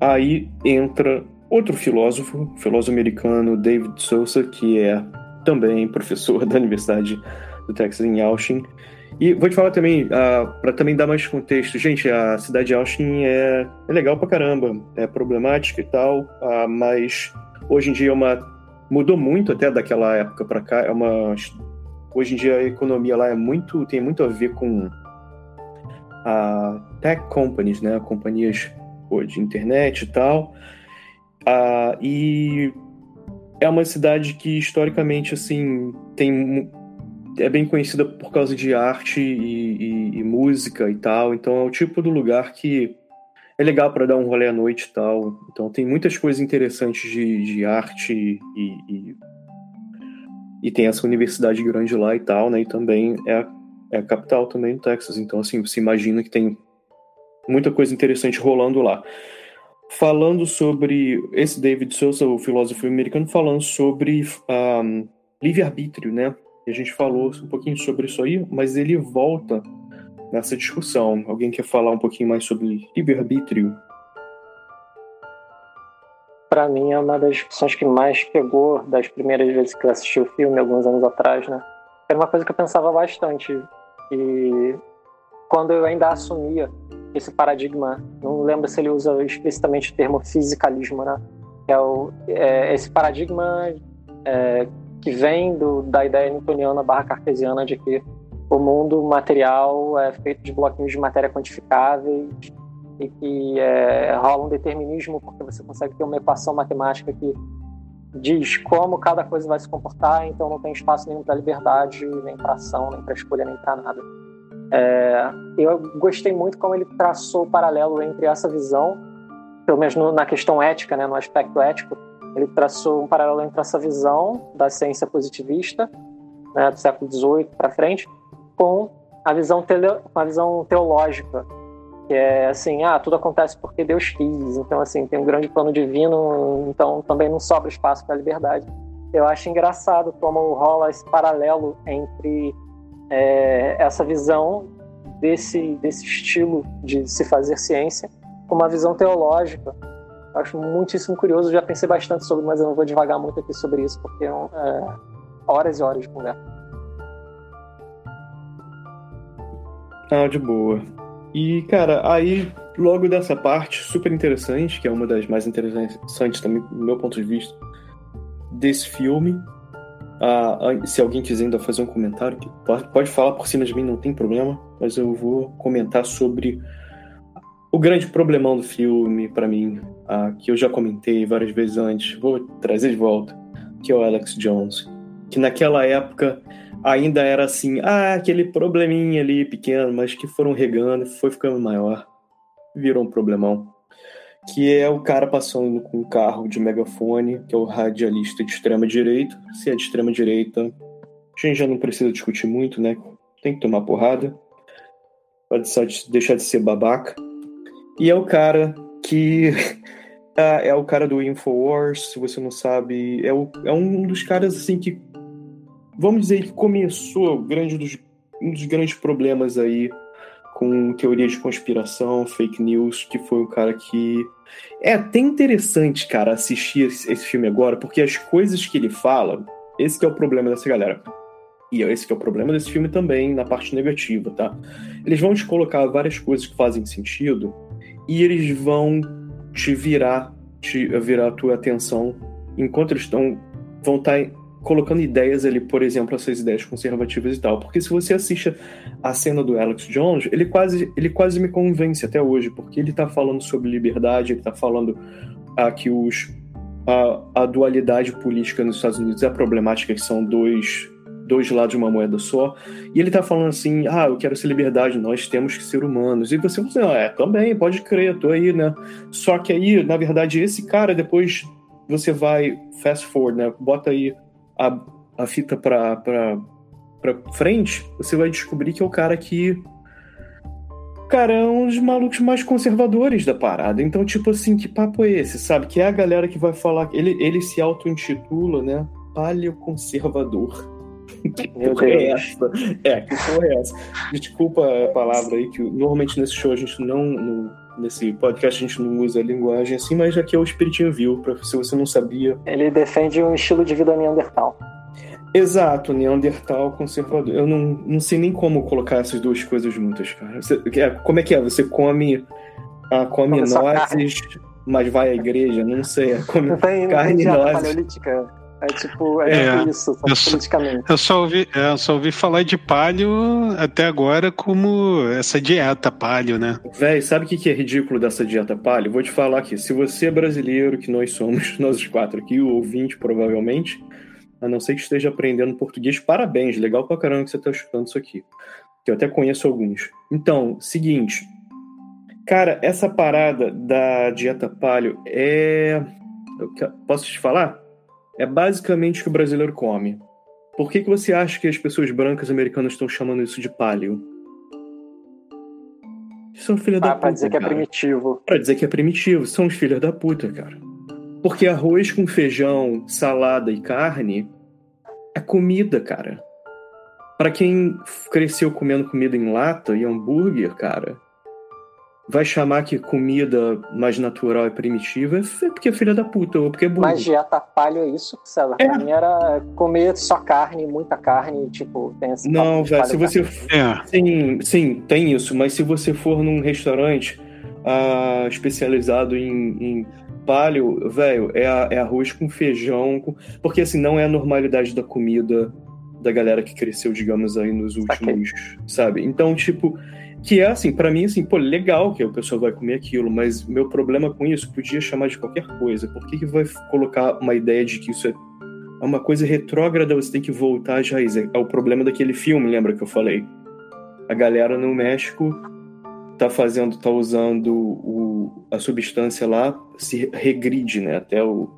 aí entra outro filósofo, filósofo americano, David Sousa, que é também professor da Universidade do Texas em Austin. E vou te falar também, uh, ah, para também dar mais contexto, gente, a cidade de Austin é, é legal pra caramba, é problemática e tal, uh, mas hoje em dia é uma mudou muito até daquela época para cá. É uma hoje em dia a economia lá é muito tem muito a ver com a tech companies, né, companhias de internet e tal. Ah, e é uma cidade que historicamente assim tem é bem conhecida por causa de arte e, e, e música e tal. Então é o tipo do lugar que é legal para dar um rolê à noite e tal. Então tem muitas coisas interessantes de, de arte e, e, e, tem essa universidade grande lá e tal, né? E também é a, é a capital também do Texas. Então, assim, você imagina que tem muita coisa interessante rolando lá. Falando sobre esse David Sousa, o filósofo americano, falando sobre um, livre-arbítrio, né? A gente falou um pouquinho sobre isso aí, mas ele volta nessa discussão. Alguém quer falar um pouquinho mais sobre livre-arbítrio? Para mim é uma das discussões que mais pegou das primeiras vezes que eu assisti o filme, alguns anos atrás, né? Era uma coisa que eu pensava bastante. E quando eu ainda assumia esse paradigma, não lembro se ele usa explicitamente o termo fisicalismo, né? É, o, é esse paradigma é, que vem do, da ideia newtoniana barra cartesiana de que o mundo material é feito de bloquinhos de matéria quantificáveis e que é, rola um determinismo porque você consegue ter uma equação matemática que diz como cada coisa vai se comportar, então não tem espaço nenhum para liberdade, nem para ação, nem para escolha, nem para nada. É, eu gostei muito como ele traçou o paralelo entre essa visão, pelo menos no, na questão ética, né, no aspecto ético, ele traçou um paralelo entre essa visão da ciência positivista, né, do século XVIII para frente, com a visão, tele, a visão teológica, que é assim, ah, tudo acontece porque Deus quis, então assim, tem um grande plano divino, então também não sobra espaço para a liberdade. Eu acho engraçado como rola esse paralelo entre é, essa visão desse, desse estilo de se fazer ciência com uma visão teológica. Eu acho muitíssimo curioso, já pensei bastante sobre, mas eu não vou devagar muito aqui sobre isso, porque é, é horas e horas de conversa. Ah, de boa. E, cara, aí, logo dessa parte, super interessante, que é uma das mais interessantes também, do meu ponto de vista, desse filme. Ah, se alguém quiser ainda fazer um comentário, pode, falar por cima de mim, não tem problema, mas eu vou comentar sobre o grande problemão do filme, para mim, ah, que eu já comentei várias vezes antes, vou trazer de volta, que é o Alex Jones. Que naquela época ainda era assim, ah, aquele probleminha ali pequeno, mas que foram regando, foi ficando maior, virou um problemão. Que é o cara passando com um carro de megafone, que é o radialista de extrema direita. Se é de extrema direita, a gente já não precisa discutir muito, né? Tem que tomar porrada. Pode só deixar de ser babaca. E é o cara que é, é o cara do Infowars, se você não sabe, é, o, é um dos caras assim que vamos dizer que começou grande dos, um dos grandes problemas aí com teoria de conspiração, fake news, que foi um cara que é até interessante, cara, assistir esse, esse filme agora, porque as coisas que ele fala, esse é o problema dessa galera. E esse é o problema desse filme também, na parte negativa, tá? Eles vão te colocar várias coisas que fazem sentido e eles vão te virar, te virar a tua atenção enquanto eles estão vão estar tá colocando ideias ali, por exemplo, essas ideias conservativas e tal. Porque se você assiste a cena do Alex Jones, ele quase, ele quase me convence até hoje, porque ele tá falando sobre liberdade, ele tá falando ah, que os, a, a dualidade política nos Estados Unidos é problemática, que são dois, dois lados de uma moeda só. E ele tá falando assim: ah, eu quero ser liberdade, nós temos que ser humanos. E você fala assim: ah, é, também, pode crer, tô aí, né? Só que aí, na verdade, esse cara, depois você vai fast forward, né? Bota aí a, a fita pra, pra, pra frente, você vai descobrir que é o cara que. Cara, é um dos malucos mais conservadores da parada. Então, tipo assim, que papo é esse, sabe? Que é a galera que vai falar. Ele, ele se auto-intitula, né? Paleoconservador. que porra é essa? É, que porra é essa? Desculpa a palavra aí, que normalmente nesse show a gente não. No, nesse podcast a gente não usa a linguagem assim, mas aqui é o Espiritinho Viu, pra, se você não sabia. Ele defende um estilo de vida neandertal. Exato, Neandertal conservador. Eu não, não sei nem como colocar essas duas coisas juntas, cara. Você, é, como é que é? Você come, ah, come nozes, mas vai à igreja? Não sei. É, come não tem, carne e nozes. É tipo, é, é tipo isso, eu só, politicamente. Eu só, ouvi, é, eu só ouvi falar de palio até agora como essa dieta palio, né? Véi, sabe o que é ridículo dessa dieta palio? Vou te falar aqui. Se você é brasileiro, que nós somos, nós os quatro aqui, o ouvinte provavelmente, a não ser que esteja aprendendo português, parabéns, legal pra caramba que você tá escutando isso aqui. Que eu até conheço alguns. Então, seguinte. Cara, essa parada da dieta palio é. Posso te falar? É basicamente o que o brasileiro come. Por que, que você acha que as pessoas brancas americanas estão chamando isso de paleo? São filhos ah, da puta. Pra dizer cara. que é primitivo. Pra dizer que é primitivo. São os filhos da puta, cara. Porque arroz com feijão, salada e carne é comida, cara. Para quem cresceu comendo comida em lata e hambúrguer, cara, vai chamar que comida mais natural é primitiva é porque é filha da puta ou porque é burro. Mas dieta palho é isso, César? É. Pra mim era comer só carne, muita carne, tipo, tem esse Não, velho, se você. É. Sim, sim, tem isso, mas se você for num restaurante uh, especializado em, em palio, velho, é, é, arroz com feijão, com... porque assim, não é a normalidade da comida da galera que cresceu, digamos, aí nos últimos, okay. sabe? Então, tipo, que é assim, para mim, assim, pô, legal que o pessoal vai comer aquilo, mas meu problema com isso podia chamar de qualquer coisa. Por que, que vai colocar uma ideia de que isso é uma coisa retrógrada, você tem que voltar às raízes? É o problema daquele filme, lembra que eu falei? A galera no México tá fazendo, tá usando o, a substância lá, se regride, né, até o...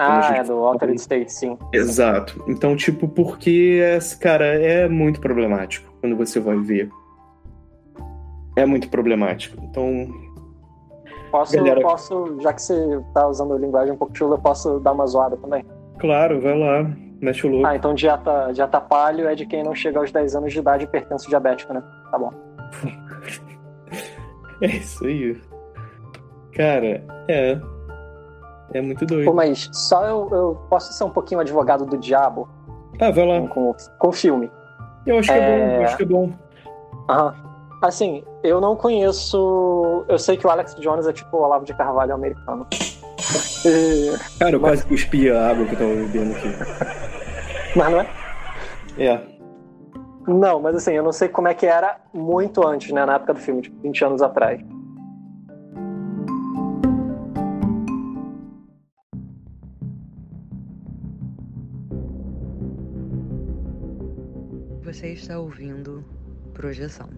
Ah, é do Altered State, sim. Exato. Então, tipo, porque, cara, é muito problemático quando você vai ver é muito problemático. Então. Posso, galera... posso, já que você tá usando linguagem um pouco chula, eu posso dar uma zoada também? Claro, vai lá. Mexe o louco. Ah, então dieta, dieta palio é de quem não chega aos 10 anos de idade e pertence diabético, né? Tá bom. é isso aí. Cara, é. É muito doido. Pô, mas só eu, eu posso ser um pouquinho advogado do diabo? Ah, vai lá. Com, com, filme. Eu acho que é, é bom, eu acho que é bom. Aham. Assim, eu não conheço. Eu sei que o Alex Jones é tipo o Olavo de Carvalho americano. Cara, eu Mas... quase cuspi a água que eu tava bebendo aqui. Mas não é? É. Não, mas assim, eu não sei como é que era muito antes, né? Na época do filme, tipo, 20 anos atrás. Você está ouvindo Projeção.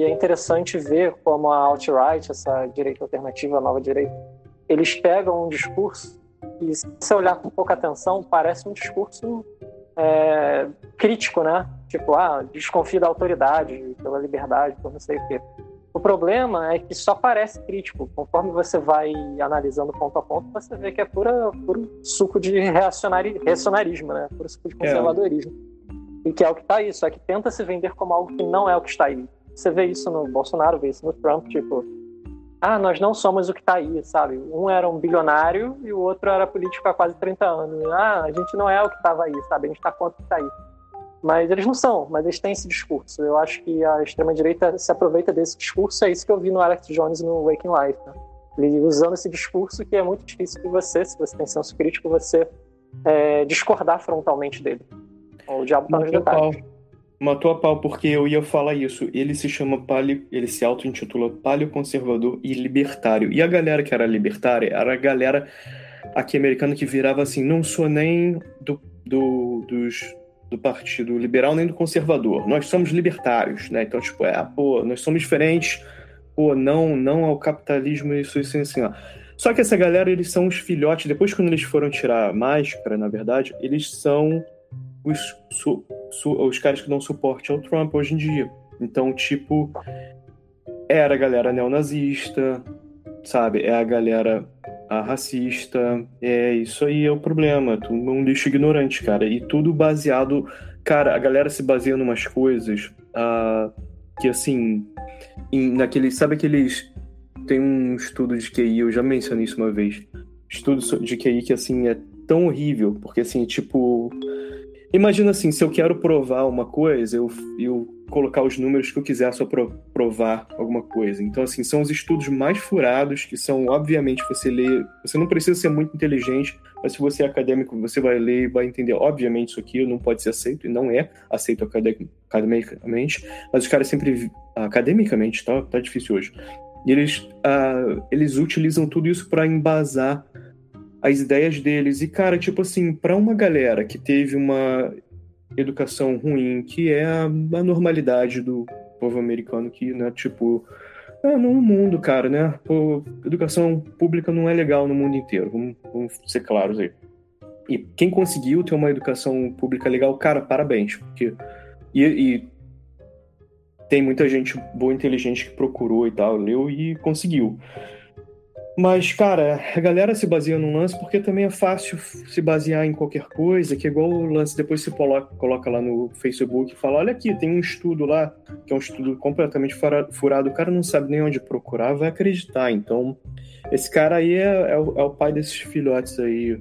E é interessante ver como a alt-right, essa direita alternativa, a nova direita, eles pegam um discurso e, se você olhar com pouca atenção, parece um discurso é, crítico, né? Tipo, ah, desconfia da autoridade, pela liberdade, por não sei o quê. O problema é que só parece crítico. Conforme você vai analisando ponto a ponto, você vê que é pura, puro suco de reacionari, reacionarismo, né? Puro suco de é. conservadorismo. É. E que é o que está aí, só que tenta se vender como algo que não é o que está aí. Você vê isso no Bolsonaro, vê isso no Trump, tipo, ah, nós não somos o que está aí, sabe? Um era um bilionário e o outro era político há quase 30 anos. Ah, a gente não é o que estava aí, sabe? A gente está contra o que está aí. Mas eles não são, mas eles têm esse discurso. Eu acho que a extrema-direita se aproveita desse discurso, é isso que eu vi no Alex Jones no Waking Life. Né? Ele usando esse discurso que é muito difícil de você, se você tem senso crítico, você é, discordar frontalmente dele. O diabo está nos detalhes. Matou a pau porque eu ia falar isso. Ele se chama palio, ele se auto-intitula paleoconservador e libertário. E a galera que era libertária era a galera aqui americana que virava assim, não sou nem do, do, dos, do partido liberal nem do conservador. Nós somos libertários, né? Então, tipo, é, pô, nós somos diferentes, pô, não, não ao capitalismo, isso, isso, assim, ó. Só que essa galera, eles são os filhotes, depois quando eles foram tirar a máscara, na verdade, eles são os, su, su, os caras que dão suporte ao Trump hoje em dia. Então, tipo, era a galera neonazista, sabe? É a galera a racista. É, isso aí é o problema. Tu um lixo ignorante, cara. E tudo baseado. Cara, a galera se baseia em umas coisas uh, que, assim, em, naqueles. Sabe aqueles. Tem um estudo de QI, eu já mencionei isso uma vez. Estudo de QI que, assim, é tão horrível, porque, assim, tipo Imagina assim, se eu quero provar uma coisa, eu, eu colocar os números que eu quiser só provar alguma coisa. Então, assim, são os estudos mais furados, que são, obviamente, você lê. Você não precisa ser muito inteligente, mas se você é acadêmico, você vai ler e vai entender. Obviamente, isso aqui não pode ser aceito, e não é aceito academicamente, mas os caras sempre. Academicamente, tá, tá difícil hoje. E eles, uh, eles utilizam tudo isso para embasar as ideias deles. E, cara, tipo assim, para uma galera que teve uma educação ruim, que é a, a normalidade do povo americano, que, né, tipo, é, no mundo, cara, né? Pô, educação pública não é legal no mundo inteiro, vamos, vamos ser claros aí. E quem conseguiu ter uma educação pública legal, cara, parabéns, porque. E, e tem muita gente boa, inteligente que procurou e tal, leu e conseguiu. Mas, cara, a galera se baseia num lance porque também é fácil se basear em qualquer coisa, que é igual o lance, depois coloca, coloca lá no Facebook e fala, olha aqui, tem um estudo lá, que é um estudo completamente furado, o cara não sabe nem onde procurar, vai acreditar. Então, esse cara aí é, é, o, é o pai desses filhotes aí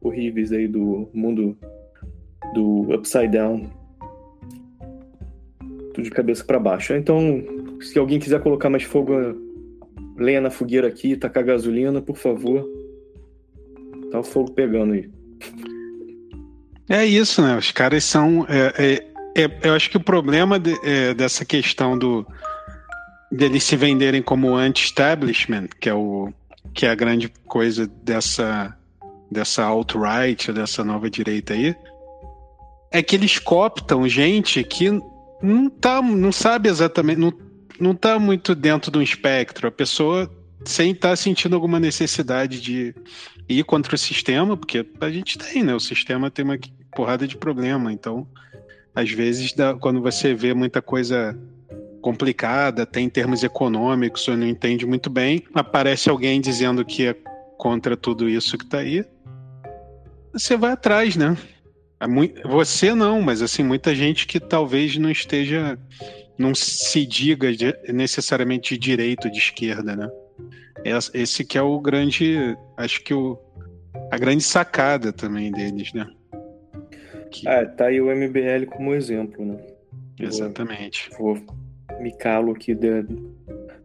horríveis aí do mundo do Upside Down. Tudo de cabeça para baixo. Então, se alguém quiser colocar mais fogo lenha na fogueira aqui, tacar gasolina, por favor. Tá o fogo pegando aí. É isso, né? Os caras são. É, é, é, eu acho que o problema de, é, dessa questão do deles se venderem como anti-establishment, que é o que é a grande coisa dessa dessa alt-right, dessa nova direita aí, é que eles cooptam gente que não tá, não sabe exatamente, não não está muito dentro de um espectro. A pessoa sem estar tá sentindo alguma necessidade de ir contra o sistema, porque a gente tem, né? O sistema tem uma porrada de problema. Então, às vezes, quando você vê muita coisa complicada, tem termos econômicos, você não entende muito bem, aparece alguém dizendo que é contra tudo isso que está aí, você vai atrás, né? Você não, mas assim, muita gente que talvez não esteja não se diga de, necessariamente de direita ou de esquerda, né? Esse que é o grande, acho que o, a grande sacada também deles, né? Que... Ah, tá aí o MBL como exemplo, né? Exatamente. Vou, vou me calo aqui. De...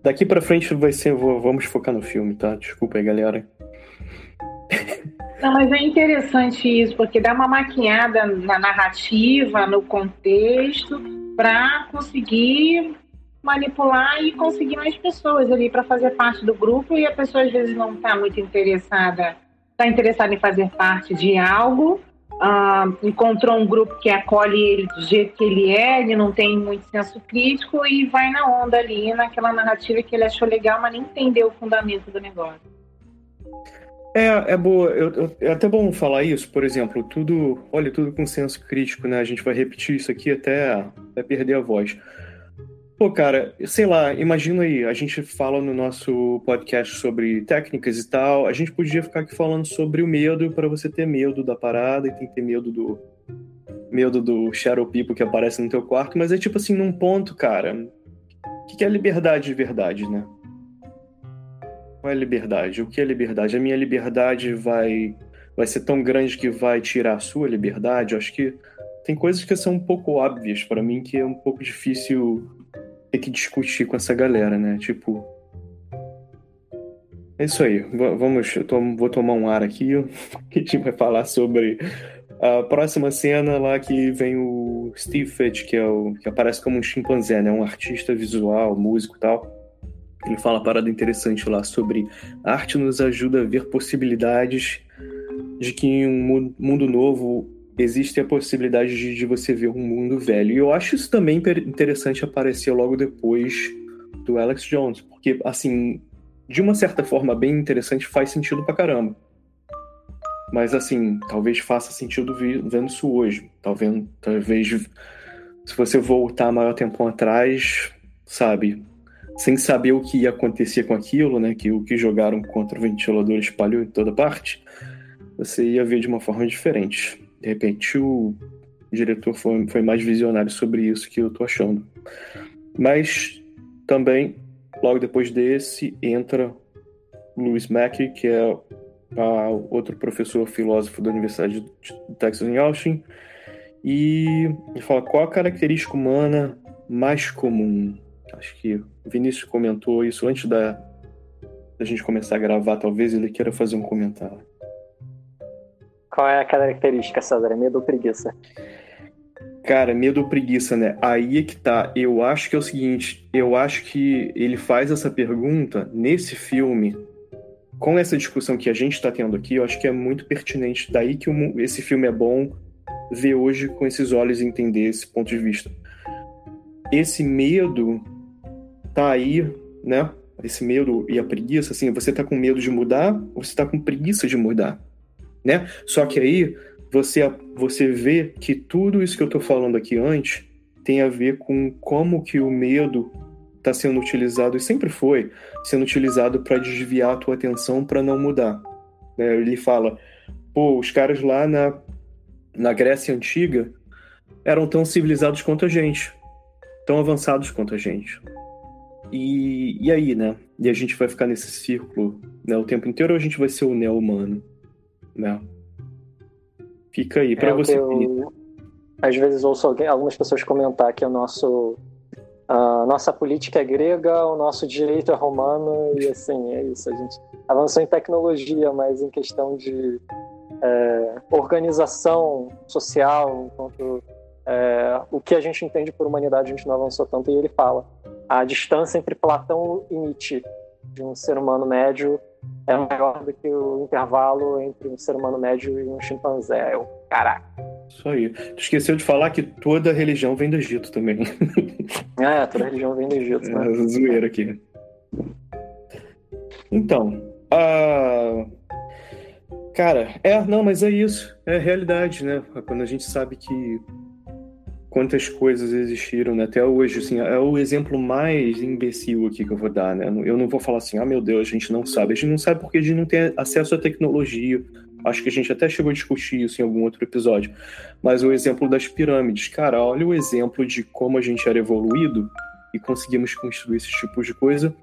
Daqui para frente vai ser, vou, vamos focar no filme, tá? Desculpa aí, galera. Não, mas é interessante isso, porque dá uma maquiada na narrativa, no contexto, para conseguir manipular e conseguir mais pessoas ali para fazer parte do grupo e a pessoa às vezes não está muito interessada, está interessada em fazer parte de algo, uh, encontrou um grupo que acolhe ele do jeito que ele é, ele não tem muito senso crítico e vai na onda ali, naquela narrativa que ele achou legal, mas nem entendeu o fundamento do negócio. É, é boa. Eu, eu, é até bom falar isso, por exemplo, tudo. Olha, tudo com senso crítico, né? A gente vai repetir isso aqui até, até perder a voz. Pô, cara, sei lá, imagina aí, a gente fala no nosso podcast sobre técnicas e tal, a gente podia ficar aqui falando sobre o medo para você ter medo da parada e tem que ter medo do medo do Shadow People que aparece no teu quarto, mas é tipo assim, num ponto, cara, o que é liberdade de verdade, né? Qual é a liberdade? O que é liberdade? A minha liberdade vai, vai ser tão grande que vai tirar a sua liberdade? Eu acho que tem coisas que são um pouco óbvias para mim que é um pouco difícil ter que discutir com essa galera, né? Tipo. É isso aí. Vamos, eu tô, vou tomar um ar aqui e a gente vai falar sobre a próxima cena lá que vem o Steve Fitch, que, é o, que aparece como um chimpanzé, né? Um artista visual, músico e tal. Ele fala uma parada interessante lá sobre a arte nos ajuda a ver possibilidades de que em um mundo novo existe a possibilidade de, de você ver um mundo velho. E eu acho isso também interessante aparecer logo depois do Alex Jones, porque, assim, de uma certa forma bem interessante, faz sentido pra caramba. Mas, assim, talvez faça sentido vendo isso hoje. Talvez, talvez se você voltar maior tempo atrás, sabe, sem saber o que ia acontecer com aquilo, né? Que o que jogaram contra o ventilador espalhou em toda parte, você ia ver de uma forma diferente. De repente o diretor foi, foi mais visionário sobre isso que eu tô achando. Mas também, logo depois desse, entra Louis Mackey, que é a, outro professor filósofo da Universidade de Texas em Austin, e ele fala qual a característica humana mais comum Acho que o Vinícius comentou isso antes da, da gente começar a gravar. Talvez ele queira fazer um comentário. Qual é a característica, César? Medo ou preguiça? Cara, medo ou preguiça, né? Aí é que tá. Eu acho que é o seguinte: eu acho que ele faz essa pergunta nesse filme, com essa discussão que a gente está tendo aqui, eu acho que é muito pertinente. Daí que esse filme é bom ver hoje com esses olhos e entender esse ponto de vista. Esse medo tá aí, né? Esse medo e a preguiça, assim, você tá com medo de mudar ou você tá com preguiça de mudar, né? Só que aí você, você vê que tudo isso que eu tô falando aqui antes tem a ver com como que o medo está sendo utilizado, e sempre foi, sendo utilizado para desviar a tua atenção para não mudar. Né? Ele fala, pô, os caras lá na, na Grécia Antiga eram tão civilizados quanto a gente, tão avançados quanto a gente. E, e aí, né? E a gente vai ficar nesse círculo né, o tempo inteiro ou a gente vai ser o neo-humano? Né? Fica aí para é você. Eu, às vezes ouço alguém, algumas pessoas comentar que o nosso a nossa política é grega, o nosso direito é romano e assim é isso. A gente avançou em tecnologia, mas em questão de é, organização social, enquanto é, o que a gente entende por humanidade a gente não avançou tanto. E ele fala a distância entre Platão e Nietzsche de um ser humano médio é maior do que o intervalo entre um ser humano médio e um chimpanzé. Eu, caraca. Isso aí. Tu esqueceu de falar que toda religião vem do Egito também. É, toda religião vem do Egito, né? É, zoeira aqui. Então, a... Cara, é, não, mas é isso. É a realidade, né? Quando a gente sabe que quantas coisas existiram né? até hoje, assim, é o exemplo mais imbecil aqui que eu vou dar, né? Eu não vou falar assim, ah, meu Deus, a gente não sabe. A gente não sabe porque a gente não tem acesso à tecnologia. Acho que a gente até chegou a discutir isso em algum outro episódio. Mas o exemplo das pirâmides, cara, olha o exemplo de como a gente era evoluído e conseguimos construir esses tipos de coisa.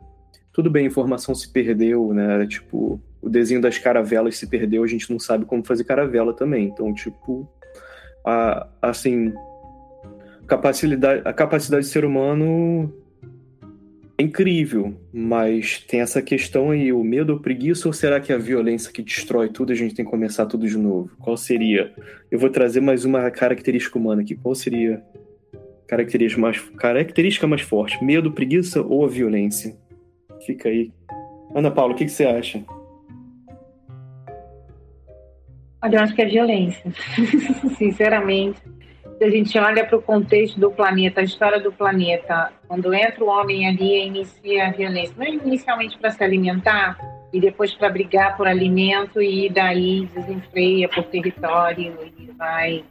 Tudo bem, a informação se perdeu, né? Tipo, o desenho das caravelas se perdeu, a gente não sabe como fazer caravela também. Então, tipo, a, assim, capacidade, a capacidade do ser humano é incrível, mas tem essa questão aí, o medo ou preguiça, ou será que é a violência que destrói tudo a gente tem que começar tudo de novo? Qual seria? Eu vou trazer mais uma característica humana aqui. Qual seria característica mais, característica mais forte? Medo, preguiça ou a violência? Fica aí. Ana Paula, o que, que você acha? Olha, eu acho que é violência. Sinceramente se a gente olha para o contexto do planeta, a história do planeta, quando entra o homem ali e inicia a violência, não inicialmente para se alimentar e depois para brigar por alimento e daí desenfreia por território e vai.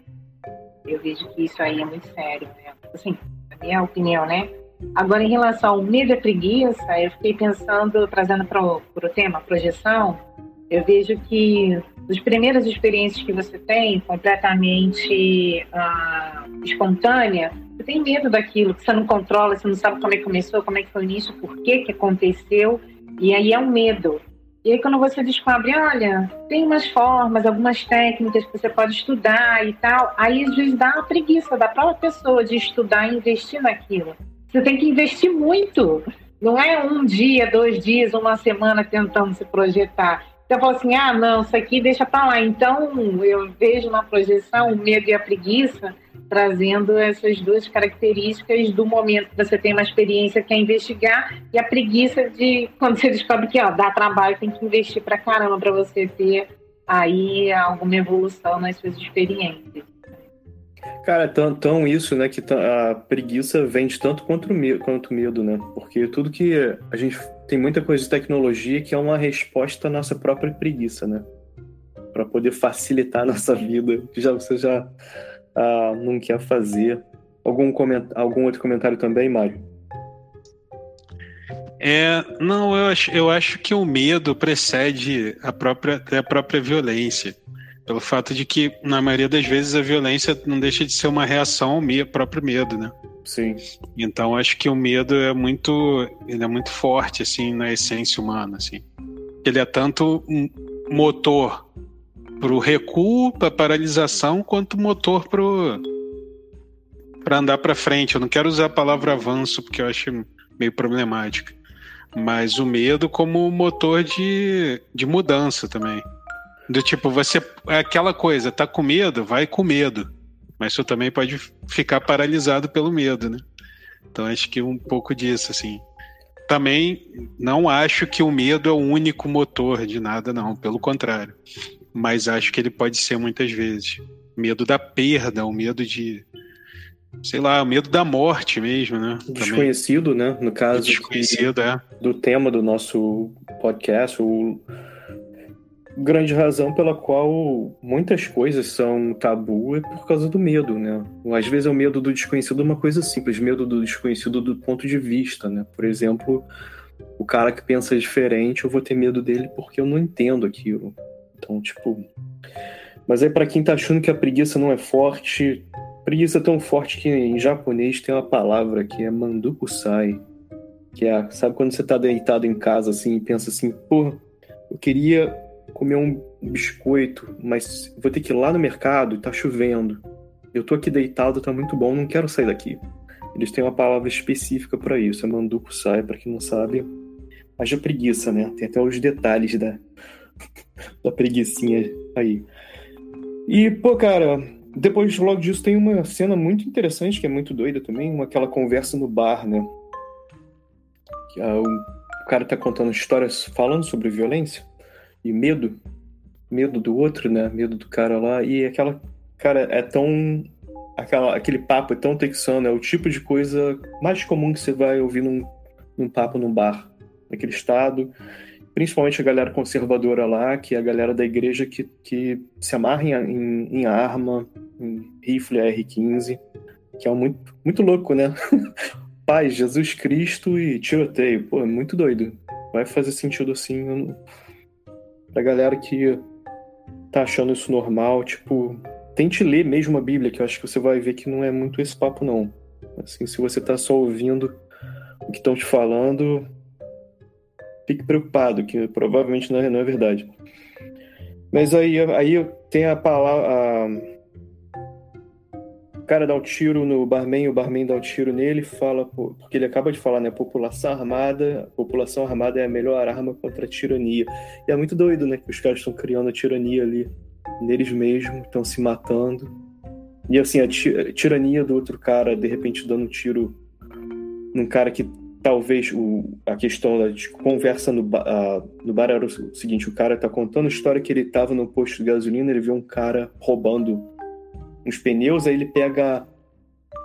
Eu vejo que isso aí é muito sério, né? Assim, a minha opinião, né? Agora, em relação ao medo e preguiça, eu fiquei pensando, trazendo para o tema projeção, eu vejo que as primeiras experiências que você tem, completamente ah, espontânea, você tem medo daquilo, que você não controla, você não sabe como é que começou, como é que foi o início, por que, que aconteceu, e aí é um medo. E aí quando você descobre, olha, tem umas formas, algumas técnicas que você pode estudar e tal, aí às vezes dá a preguiça da própria pessoa de estudar e investir naquilo. Você tem que investir muito. Não é um dia, dois dias, uma semana tentando se projetar você assim, ah, não, isso aqui deixa para lá. Então, eu vejo na projeção o medo e a preguiça trazendo essas duas características do momento que você tem uma experiência que é investigar e a preguiça de quando você descobre que ó, dá trabalho, tem que investir para caramba para você ter aí alguma evolução nas suas experiências. Cara, tão, tão isso, né, que a preguiça vem de tanto quanto o medo, medo, né? Porque tudo que a gente tem muita coisa de tecnologia que é uma resposta à nossa própria preguiça, né? Para poder facilitar a nossa vida. Já você já ah, não quer fazer. Algum, coment... Algum outro comentário também, Mário? É, não, eu acho, eu acho que o medo precede a própria, a própria violência. Pelo fato de que, na maioria das vezes, a violência não deixa de ser uma reação ao próprio medo, né? Sim. Então acho que o medo é muito, ele é muito forte assim na essência humana, assim. Ele é tanto um motor para o recuo, para paralisação, quanto motor para para andar para frente. Eu não quero usar a palavra avanço porque eu acho meio problemática, mas o medo como motor de, de mudança também. Do tipo, você é aquela coisa, tá com medo, vai com medo mas você também pode ficar paralisado pelo medo, né? Então acho que um pouco disso, assim. Também não acho que o medo é o único motor de nada, não, pelo contrário. Mas acho que ele pode ser muitas vezes. Medo da perda, o medo de. Sei lá, o medo da morte mesmo, né? Desconhecido, Também. né? No caso Desconhecido, é. do tema do nosso podcast, o grande razão pela qual muitas coisas são tabu é por causa do medo, né? Às vezes é o medo do desconhecido uma coisa simples, medo do desconhecido do ponto de vista, né? Por exemplo, o cara que pensa diferente, eu vou ter medo dele porque eu não entendo aquilo. Então, tipo. Mas aí, para quem tá achando que a preguiça não é forte, preguiça é tão forte que em japonês tem uma palavra que é mandukusai. Que é, sabe quando você tá deitado em casa assim e pensa assim, pô, eu queria comer um biscoito, mas vou ter que ir lá no mercado e tá chovendo. Eu tô aqui deitado, tá muito bom, não quero sair daqui. Eles têm uma palavra específica para isso, é mandukusai, para quem não sabe. Haja preguiça, né? Tem até os detalhes da, da preguiçinha aí. E, pô, cara, depois logo disso tem uma cena muito interessante, que é muito doida também, uma, aquela conversa no bar, né? Que, ah, o, o cara tá contando histórias falando sobre violência e medo, medo do outro, né? Medo do cara lá. E aquela, cara, é tão. Aquela, aquele papo é tão texano, é o tipo de coisa mais comum que você vai ouvir num, num papo num bar, naquele estado. Principalmente a galera conservadora lá, que é a galera da igreja que, que se amarra em, em, em arma, em rifle AR-15, que é muito, muito louco, né? Paz, Jesus Cristo e tiroteio. Pô, é muito doido. Vai fazer sentido assim pra galera que tá achando isso normal, tipo, tente ler mesmo a Bíblia, que eu acho que você vai ver que não é muito esse papo, não. Assim, se você tá só ouvindo o que estão te falando, fique preocupado, que provavelmente não é, não é verdade. Mas aí, aí tem a palavra o cara dá um tiro no barman, o barman dá um tiro nele, fala, porque ele acaba de falar, né? População armada, população armada é a melhor arma contra a tirania. E é muito doido, né? Que os caras estão criando a tirania ali neles mesmos, estão se matando. E assim, a tirania do outro cara, de repente dando um tiro num cara que talvez o, a questão da conversa no, uh, no bar era o seguinte: o cara tá contando a história que ele tava no posto de gasolina, ele viu um cara roubando uns pneus, aí ele pega.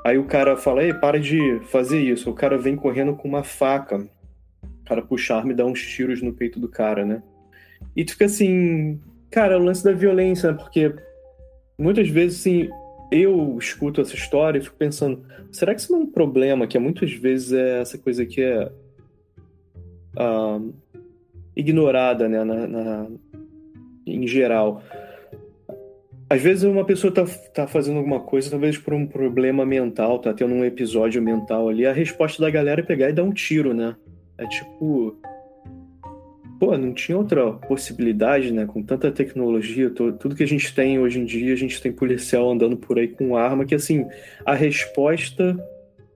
Aí o cara fala, ei, para de fazer isso. O cara vem correndo com uma faca. O cara puxa a arma e dá uns tiros no peito do cara, né? E tu fica assim, cara, o lance da violência, né? Porque muitas vezes, assim, eu escuto essa história e fico pensando, será que isso não é um problema? Que muitas vezes é essa coisa que é uh, ignorada, né, na, na, em geral. Às vezes uma pessoa tá, tá fazendo alguma coisa, talvez por um problema mental, tá tendo um episódio mental ali, a resposta da galera é pegar e dar um tiro, né? É tipo. Pô, não tinha outra possibilidade, né? Com tanta tecnologia, tudo que a gente tem hoje em dia, a gente tem policial andando por aí com arma, que assim, a resposta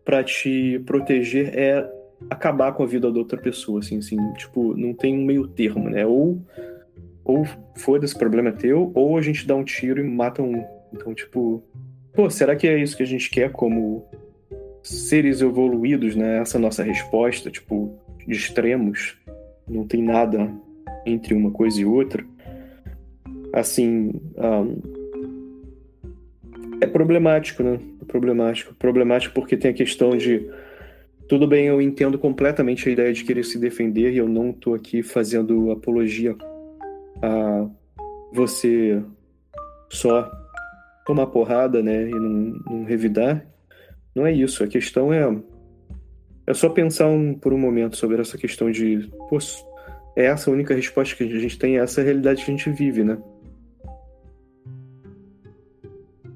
para te proteger é acabar com a vida da outra pessoa, assim, assim, tipo, não tem um meio termo, né? Ou ou foda-se, problema é teu, ou a gente dá um tiro e mata um. Então, tipo, pô, será que é isso que a gente quer como seres evoluídos, né? Essa nossa resposta, tipo, de extremos. Não tem nada entre uma coisa e outra. Assim, um, é problemático, né? É problemático. Problemático porque tem a questão de. Tudo bem, eu entendo completamente a ideia de querer se defender e eu não tô aqui fazendo apologia a você só tomar porrada, né, e não, não revidar. Não é isso. A questão é é só pensar um, por um momento sobre essa questão de, pô, é essa a única resposta que a gente tem, é essa realidade que a gente vive, né?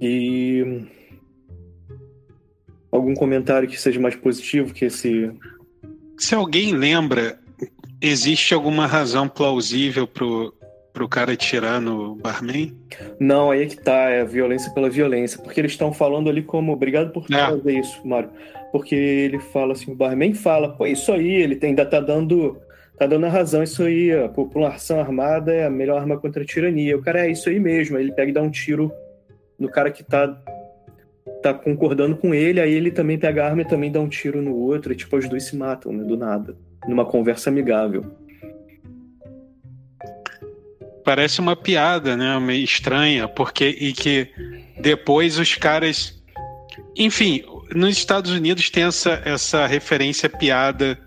E algum comentário que seja mais positivo que esse. Se alguém lembra, existe alguma razão plausível pro pro cara atirar no barman? Não, aí é que tá, é violência pela violência. Porque eles estão falando ali como, obrigado por é. fazer isso, Mário. Porque ele fala assim, o barman fala, pô, isso aí, ele ainda tá dando. Tá dando a razão, isso aí, a população armada é a melhor arma contra a tirania. O cara é isso aí mesmo. Aí ele pega e dá um tiro no cara que tá tá concordando com ele, aí ele também pega a arma e também dá um tiro no outro, e tipo, os dois se matam, né, do nada, numa conversa amigável parece uma piada, né? Meio estranha, porque e que depois os caras. Enfim, nos Estados Unidos tem essa, essa referência piada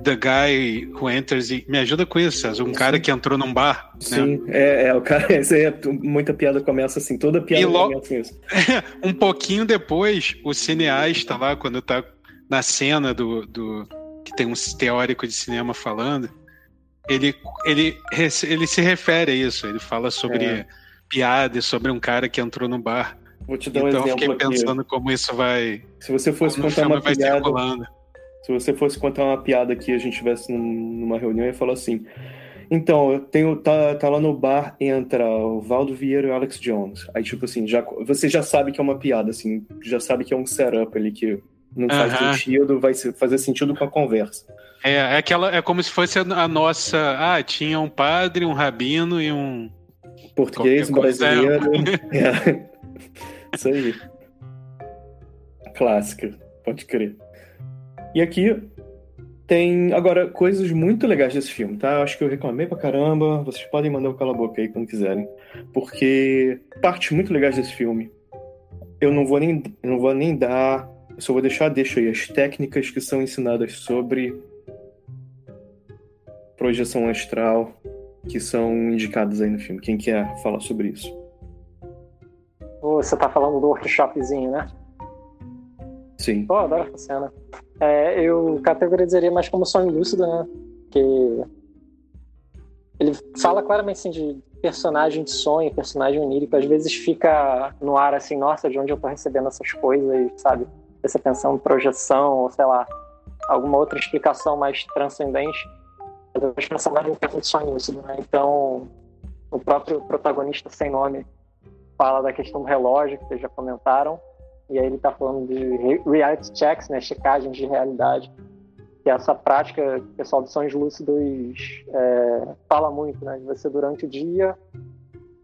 The Guy Who Enters. Me ajuda com isso, César. Um cara que entrou num bar. Né? Sim, né? é, é, o cara. É, muita piada começa assim, toda piada logo, começa isso. um pouquinho depois, o cineasta lá, quando tá na cena do, do. que tem um teórico de cinema falando, ele, ele, ele se refere a isso. Ele fala sobre é. piadas, sobre um cara que entrou no bar. Vou te dar um então, exemplo. Então, fiquei pensando aqui. como isso vai. Se você fosse contar uma piada. Se você fosse contar uma piada aqui, a gente estivesse numa reunião e falar assim. Então, eu tenho. Tá, tá lá no bar, entra o Valdo Vieira e o Alex Jones. Aí, tipo assim, já, você já sabe que é uma piada, assim, já sabe que é um setup ali que não faz sentido, vai fazer sentido com a conversa. É, é, aquela, é como se fosse a nossa. Ah, tinha um padre, um rabino e um. Português, um brasileiro. é. Isso aí. Clássica, pode crer. E aqui tem, agora, coisas muito legais desse filme, tá? Eu acho que eu reclamei pra caramba. Vocês podem mandar o cala boca aí quando quiserem. Porque partes muito legais desse filme. Eu não vou nem, eu não vou nem dar. Eu só vou deixar, deixa aí, as técnicas que são ensinadas sobre projeção astral que são indicadas aí no filme. Quem quer falar sobre isso? Você tá falando do workshopzinho, né? Sim. Pô, adoro essa cena. É, eu categorizaria mais como sonho lúcido, né? Porque ele fala claramente assim de personagem de sonho, personagem onírico. Às vezes fica no ar assim, nossa, de onde eu tô recebendo essas coisas, sabe? Você pensando em projeção, ou sei lá, alguma outra explicação mais transcendente. Os personagens têm de sonho lúcido, né? Então, o próprio protagonista sem nome fala da questão do relógio, que vocês já comentaram e aí ele está falando de reality checks, né, checagens de realidade, que é essa prática o pessoal dos sonhos lúcidos é, fala muito, né, de você durante o dia,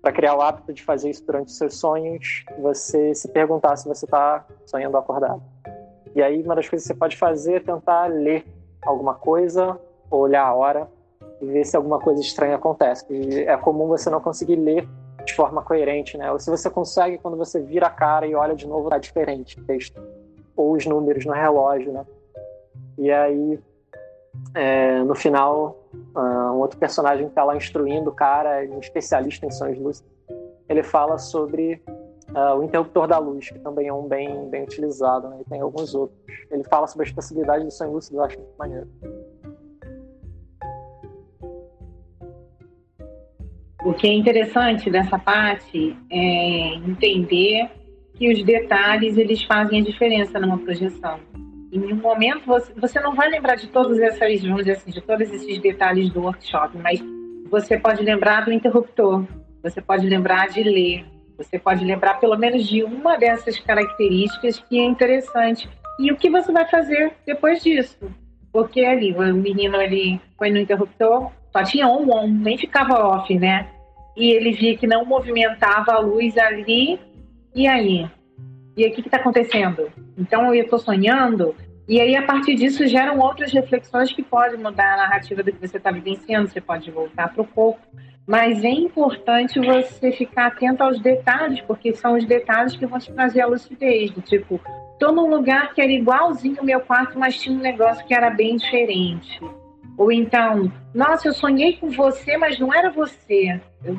para criar o hábito de fazer isso durante os seus sonhos, você se perguntar se você está sonhando acordado. E aí uma das coisas que você pode fazer é tentar ler alguma coisa, olhar a hora e ver se alguma coisa estranha acontece. E é comum você não conseguir ler de forma coerente, né? Ou se você consegue, quando você vira a cara e olha de novo, tá diferente o texto. Ou os números no relógio, né? E aí, é, no final, uh, um outro personagem que tá lá instruindo o cara, um especialista em sonhos lúcidos, ele fala sobre uh, o interruptor da luz, que também é um bem, bem utilizado, né? E tem alguns outros. Ele fala sobre a especialidade do sonho lúcido, eu acho muito maneiro. O que é interessante dessa parte é entender que os detalhes eles fazem a diferença numa projeção. Em um momento você, você não vai lembrar de todas essas, vamos dizer assim, de todos esses detalhes do workshop, mas você pode lembrar do interruptor, você pode lembrar de ler, você pode lembrar pelo menos de uma dessas características que é interessante. E o que você vai fazer depois disso? Porque ali o menino ele foi no interruptor, só tinha on on, nem ficava off, né? e ele via que não movimentava a luz ali, e aí? E aí, o que está acontecendo? Então, eu estou sonhando, e aí, a partir disso, geram outras reflexões que podem mudar a narrativa do que você está vivenciando, você pode voltar para o corpo, mas é importante você ficar atento aos detalhes, porque são os detalhes que vão te trazer a lucidez, do tipo, estou num lugar que era igualzinho ao meu quarto, mas tinha um negócio que era bem diferente ou então, nossa, eu sonhei com você, mas não era você. Eu,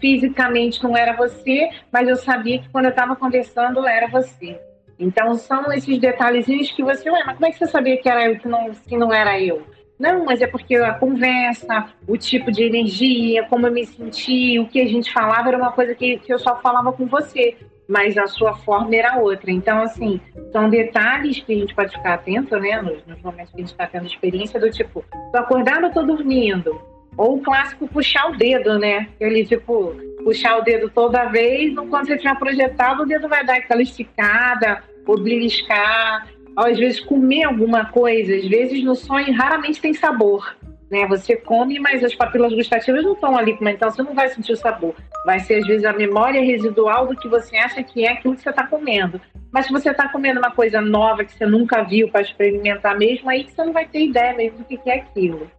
fisicamente não era você, mas eu sabia que quando eu estava conversando era você. Então são esses detalhezinhos que você, ué, mas como é que você sabia que era eu que não, que não era eu? Não, mas é porque a conversa, o tipo de energia, como eu me senti, o que a gente falava era uma coisa que, que eu só falava com você mas a sua forma era outra. Então, assim, são detalhes que a gente pode ficar atento, né, nos, nos momentos que a gente está tendo experiência, do tipo, tô acordado ou tô dormindo? Ou o clássico puxar o dedo, né? Ele, tipo, puxar o dedo toda vez, quando você tiver projetado, o dedo vai dar aquela esticada, ou beliscar, ou às vezes comer alguma coisa. Às vezes no sonho raramente tem sabor. Né? Você come, mas as papilas gustativas não estão ali, então você não vai sentir o sabor. Vai ser, às vezes, a memória residual do que você acha que é aquilo que você está comendo. Mas se você está comendo uma coisa nova que você nunca viu para experimentar mesmo, aí você não vai ter ideia mesmo do que é aquilo.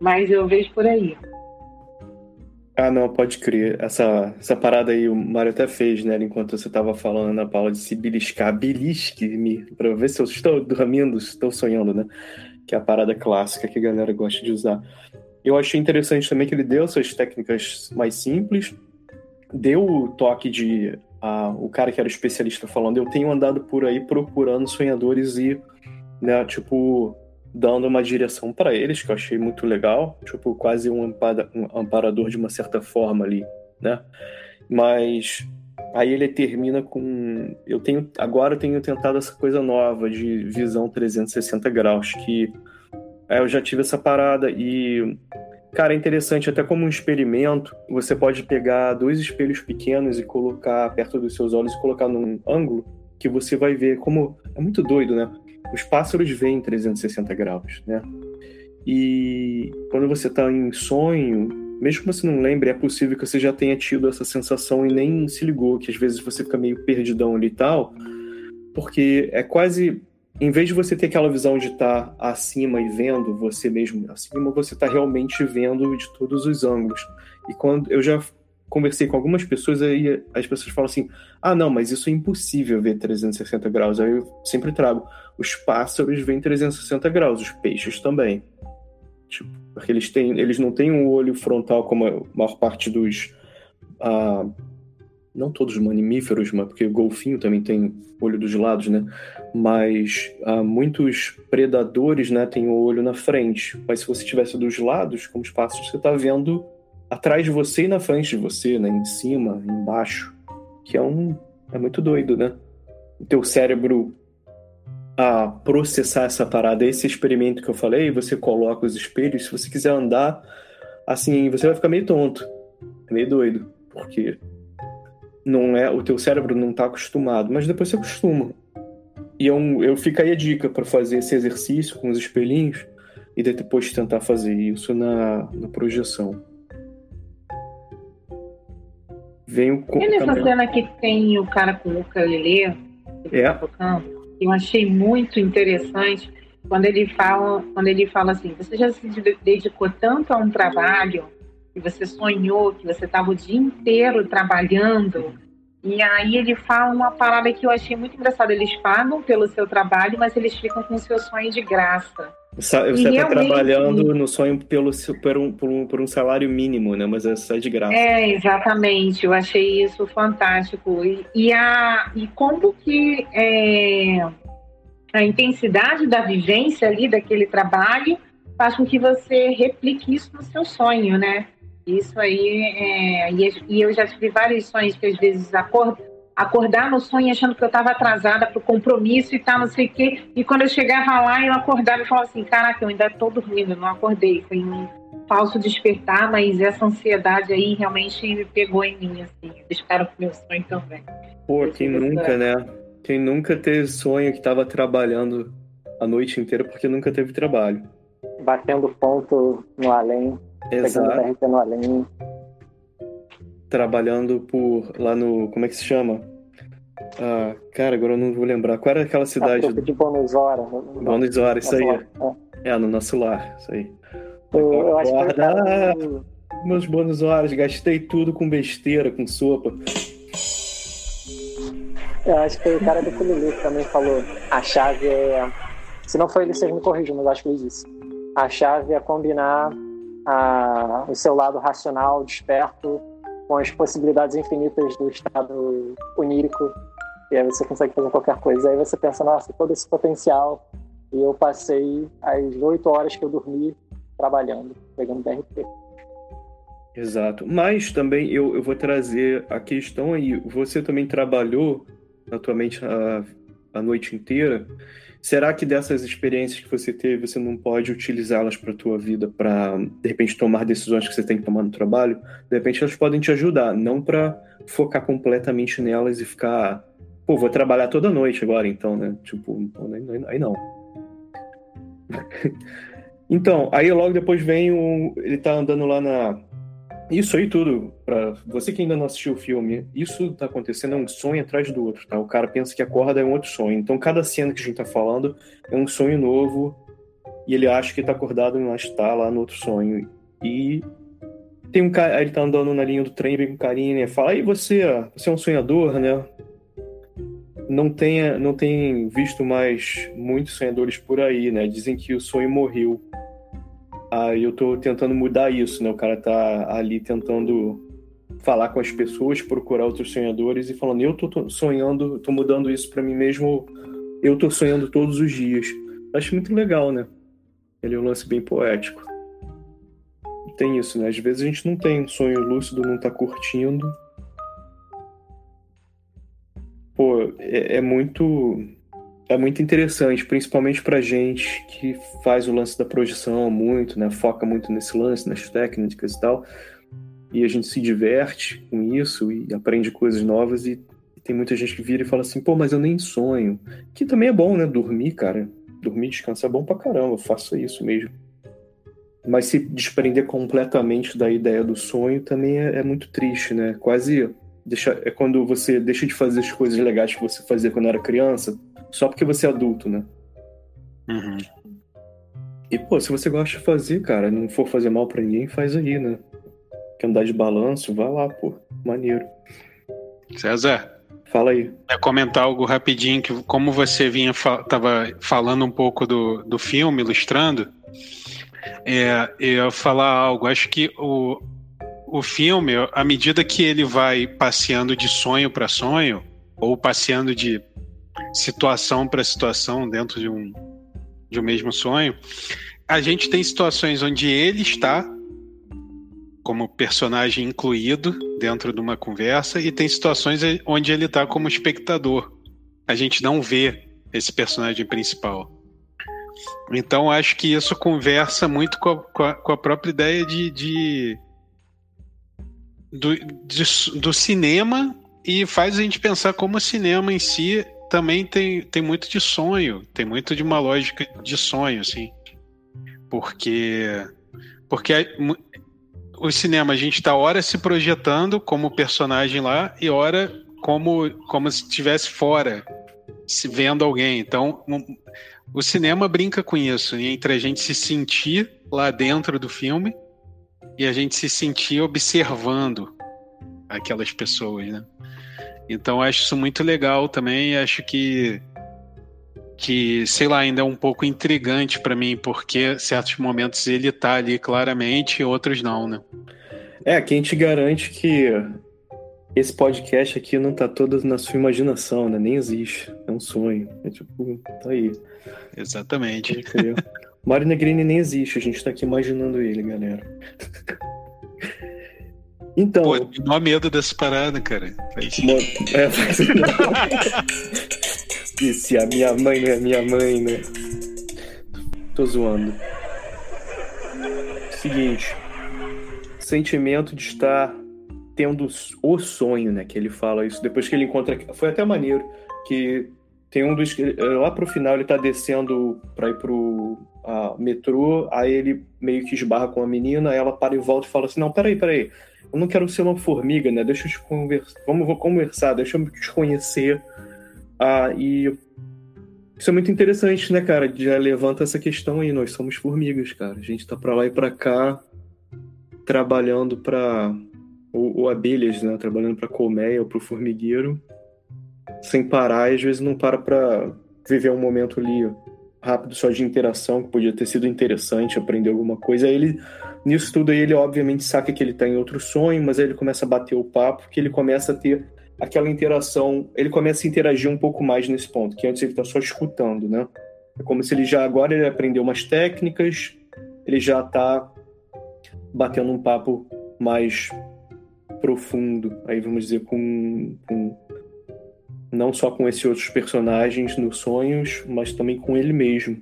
Mas eu vejo por aí. Ah, não, pode crer. Essa, essa parada aí o Mário até fez, né? Enquanto você estava falando na Paula de se beliscar. Belisque-me, para ver se eu estou dormindo, se estou sonhando, né? Que é a parada clássica que a galera gosta de usar. Eu achei interessante também que ele deu essas técnicas mais simples, deu o toque de. Uh, o cara que era especialista falando, eu tenho andado por aí procurando sonhadores e, né, tipo, dando uma direção para eles, que eu achei muito legal, tipo, quase um, um amparador de uma certa forma ali, né? Mas aí ele termina com eu tenho agora eu tenho tentado essa coisa nova de visão 360 graus que é, eu já tive essa parada e cara é interessante até como um experimento você pode pegar dois espelhos pequenos e colocar perto dos seus olhos e colocar num ângulo que você vai ver como é muito doido né os pássaros veem 360 graus, né? E quando você está em sonho, mesmo que você não lembre, é possível que você já tenha tido essa sensação e nem se ligou, que às vezes você fica meio perdidão ali e tal, porque é quase. Em vez de você ter aquela visão de estar tá acima e vendo você mesmo acima, você está realmente vendo de todos os ângulos. E quando eu já conversei com algumas pessoas, aí as pessoas falam assim: ah, não, mas isso é impossível ver 360 graus. Aí eu sempre trago: os pássaros veem 360 graus, os peixes também. Tipo, porque eles, têm, eles não têm um olho frontal como a maior parte dos. Ah, não todos os mamíferos, mas porque o golfinho também tem olho dos lados, né? Mas ah, muitos predadores, né, têm o olho na frente. Mas se você estivesse dos lados, como os pássaros, você está vendo atrás de você e na frente de você, né? Em cima, embaixo. Que é um. É muito doido, né? O teu cérebro a processar essa parada, esse experimento que eu falei, você coloca os espelhos, se você quiser andar, assim, você vai ficar meio tonto. Meio doido. Porque não é o teu cérebro não está acostumado, mas depois você acostuma. E eu, é eu fico aí a dica para fazer esse exercício com os espelhinhos e depois tentar fazer isso na, na projeção. Vem o E nessa cena que tem o cara com o ukulele, é. Tá tocando, eu achei muito interessante quando ele fala, quando ele fala assim, você já se dedicou tanto a um trabalho que você sonhou, que você estava o dia inteiro trabalhando, e aí ele fala uma parada que eu achei muito engraçada. Eles pagam pelo seu trabalho, mas eles ficam com o seu sonho de graça. Você está trabalhando no sonho pelo, por, um, por, um, por um salário mínimo, né? Mas é só de graça. É, exatamente. Eu achei isso fantástico. E, e a, e como que é, a intensidade da vivência ali daquele trabalho faz com que você replique isso no seu sonho, né? Isso aí, é, e, eu já tive vários sonhos que às vezes acordo acordar no sonho achando que eu estava atrasada para o compromisso e tal, não sei o quê. E quando eu chegava lá, eu acordava e falava assim: caraca, eu ainda estou dormindo, não acordei. Foi um falso despertar, mas essa ansiedade aí realmente me pegou em mim, assim. Eu espero que meu sonho também. Pô, quem nunca, né? Quem nunca teve sonho que estava trabalhando a noite inteira porque nunca teve trabalho. Batendo ponto no além. Exato. no além trabalhando por lá no. Como é que se chama? Ah, cara, agora eu não vou lembrar. Qual era aquela cidade? De Buenos Aires. Buenos Aires, isso aí. É. é. no nosso lar, isso aí. Eu, eu acho que meus Buenos Aires, gastei tudo com besteira, com sopa. Eu acho que o cara do Culili também falou. A chave é. Se não foi ele, vocês me corrijam, mas acho que ele disse. A chave é combinar a, o seu lado racional, desperto, com as possibilidades infinitas do estado onírico, e aí você consegue fazer qualquer coisa. Aí você pensa, nossa, todo esse potencial, e eu passei as oito horas que eu dormi trabalhando, pegando DRT. Exato. Mas também eu, eu vou trazer a questão aí, você também trabalhou atualmente a, a noite inteira, Será que dessas experiências que você teve, você não pode utilizá-las para a tua vida, para de repente tomar decisões que você tem que tomar no trabalho? De repente elas podem te ajudar, não para focar completamente nelas e ficar, pô, vou trabalhar toda noite agora, então, né? Tipo, aí não. então, aí logo depois vem o, ele tá andando lá na isso aí tudo, para você que ainda não assistiu o filme, isso tá acontecendo é um sonho atrás do outro, tá? O cara pensa que acorda é um outro sonho. Então cada cena que a gente tá falando é um sonho novo e ele acha que tá acordado, mas tá lá no outro sonho. E tem um cara, ele tá andando na linha do trem, vem com carinha, né? Fala, aí você, você é um sonhador, né? Não tenha, não tem visto mais muitos sonhadores por aí, né? Dizem que o sonho morreu. Aí eu tô tentando mudar isso, né? O cara tá ali tentando falar com as pessoas, procurar outros sonhadores e falando, eu tô sonhando, tô mudando isso para mim mesmo, eu tô sonhando todos os dias. Acho muito legal, né? Ele é um lance bem poético. Tem isso, né? Às vezes a gente não tem um sonho lúcido, não tá curtindo. Pô, é, é muito é muito interessante, principalmente pra gente que faz o lance da projeção muito, né? Foca muito nesse lance, nas técnicas e tal. E a gente se diverte com isso e aprende coisas novas e tem muita gente que vira e fala assim, pô, mas eu nem sonho. Que também é bom, né? Dormir, cara. Dormir, descansar é bom pra caramba, faça isso mesmo. Mas se desprender completamente da ideia do sonho também é, é muito triste, né? Quase deixa, é quando você deixa de fazer as coisas legais que você fazia quando era criança, só porque você é adulto, né? Uhum. E, pô, se você gosta de fazer, cara, não for fazer mal para ninguém, faz aí, né? Quer andar de balanço, vai lá, pô. Maneiro. César. Fala aí. É comentar algo rapidinho, que como você vinha tava falando um pouco do, do filme, ilustrando, é, eu ia falar algo. Acho que o, o filme, à medida que ele vai passeando de sonho para sonho, ou passeando de situação para situação dentro de um, de um mesmo sonho, a gente tem situações onde ele está como personagem incluído dentro de uma conversa e tem situações onde ele está como espectador. A gente não vê esse personagem principal. Então acho que isso conversa muito com a, com a, com a própria ideia de, de do, de, do cinema e faz a gente pensar como o cinema em si também tem, tem muito de sonho, tem muito de uma lógica de sonho, assim. Porque, porque o cinema a gente está hora se projetando como personagem lá e hora como, como se estivesse fora, se vendo alguém. Então, o cinema brinca com isso, entre a gente se sentir lá dentro do filme e a gente se sentir observando aquelas pessoas, né? Então acho isso muito legal também, acho que que, sei lá, ainda é um pouco intrigante para mim, porque certos momentos ele tá ali claramente, outros não, né? É, quem te garante que esse podcast aqui não tá todo na sua imaginação, né? Nem existe. É um sonho. É tipo, tá aí. Exatamente. Mário Negrini nem existe, a gente tá aqui imaginando ele, galera. Então. Pô, não há medo dessa parada, cara. É, faz... E se a minha mãe não é minha mãe, né? Tô zoando. Seguinte. Sentimento de estar tendo o sonho, né? Que ele fala isso. Depois que ele encontra. Foi até maneiro. Que tem um dos. Lá pro final ele tá descendo pra ir pro metrô. Aí ele meio que esbarra com a menina. Aí ela para e volta e fala assim: Não, peraí, peraí eu não quero ser uma formiga, né? Deixa eu te conversar. Vamos conversar, deixa eu te conhecer. Ah, e isso é muito interessante, né, cara? Já levanta essa questão aí. Nós somos formigas, cara. A gente tá pra lá e pra cá trabalhando pra. Ou, ou abelhas, né? Trabalhando pra colmeia ou pro formigueiro. Sem parar, e às vezes não para pra viver um momento ali rápido só de interação, que podia ter sido interessante, aprender alguma coisa. Aí ele Nisso tudo aí ele obviamente saca que ele está em outro sonho, mas aí ele começa a bater o papo, que ele começa a ter aquela interação, ele começa a interagir um pouco mais nesse ponto, que antes ele está só escutando, né? É como se ele já agora ele aprendeu umas técnicas, ele já está batendo um papo mais profundo, aí vamos dizer com, com não só com esses outros personagens nos sonhos, mas também com ele mesmo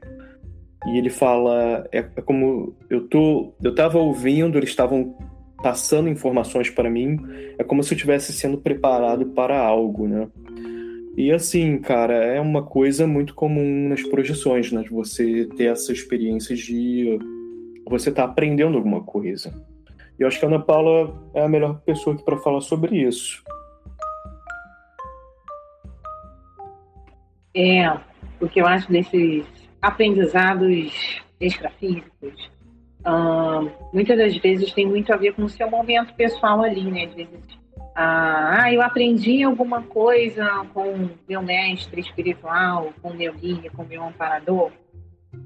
e ele fala é, é, como eu tô eu tava ouvindo eles estavam passando informações para mim é como se eu estivesse sendo preparado para algo né? E assim cara é uma coisa muito comum nas projeções né? De você ter essa experiência de você tá aprendendo alguma coisa. E eu acho que a Ana Paula é a melhor pessoa para falar sobre isso. É o que eu acho desses aprendizados extrafísicos uh, muitas das vezes tem muito a ver com o seu momento pessoal ali, né? Às vezes, ah, eu aprendi alguma coisa com meu mestre espiritual, com meu guia, com meu amparador.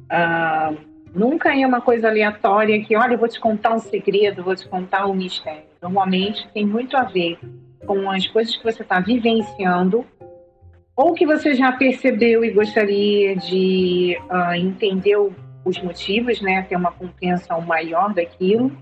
Ah, nunca é uma coisa aleatória que, olha, eu vou te contar um segredo, vou te contar um mistério. Normalmente tem muito a ver com as coisas que você está vivenciando ou que você já percebeu e gostaria de uh, entender os motivos, né, ter uma compreensão maior daquilo,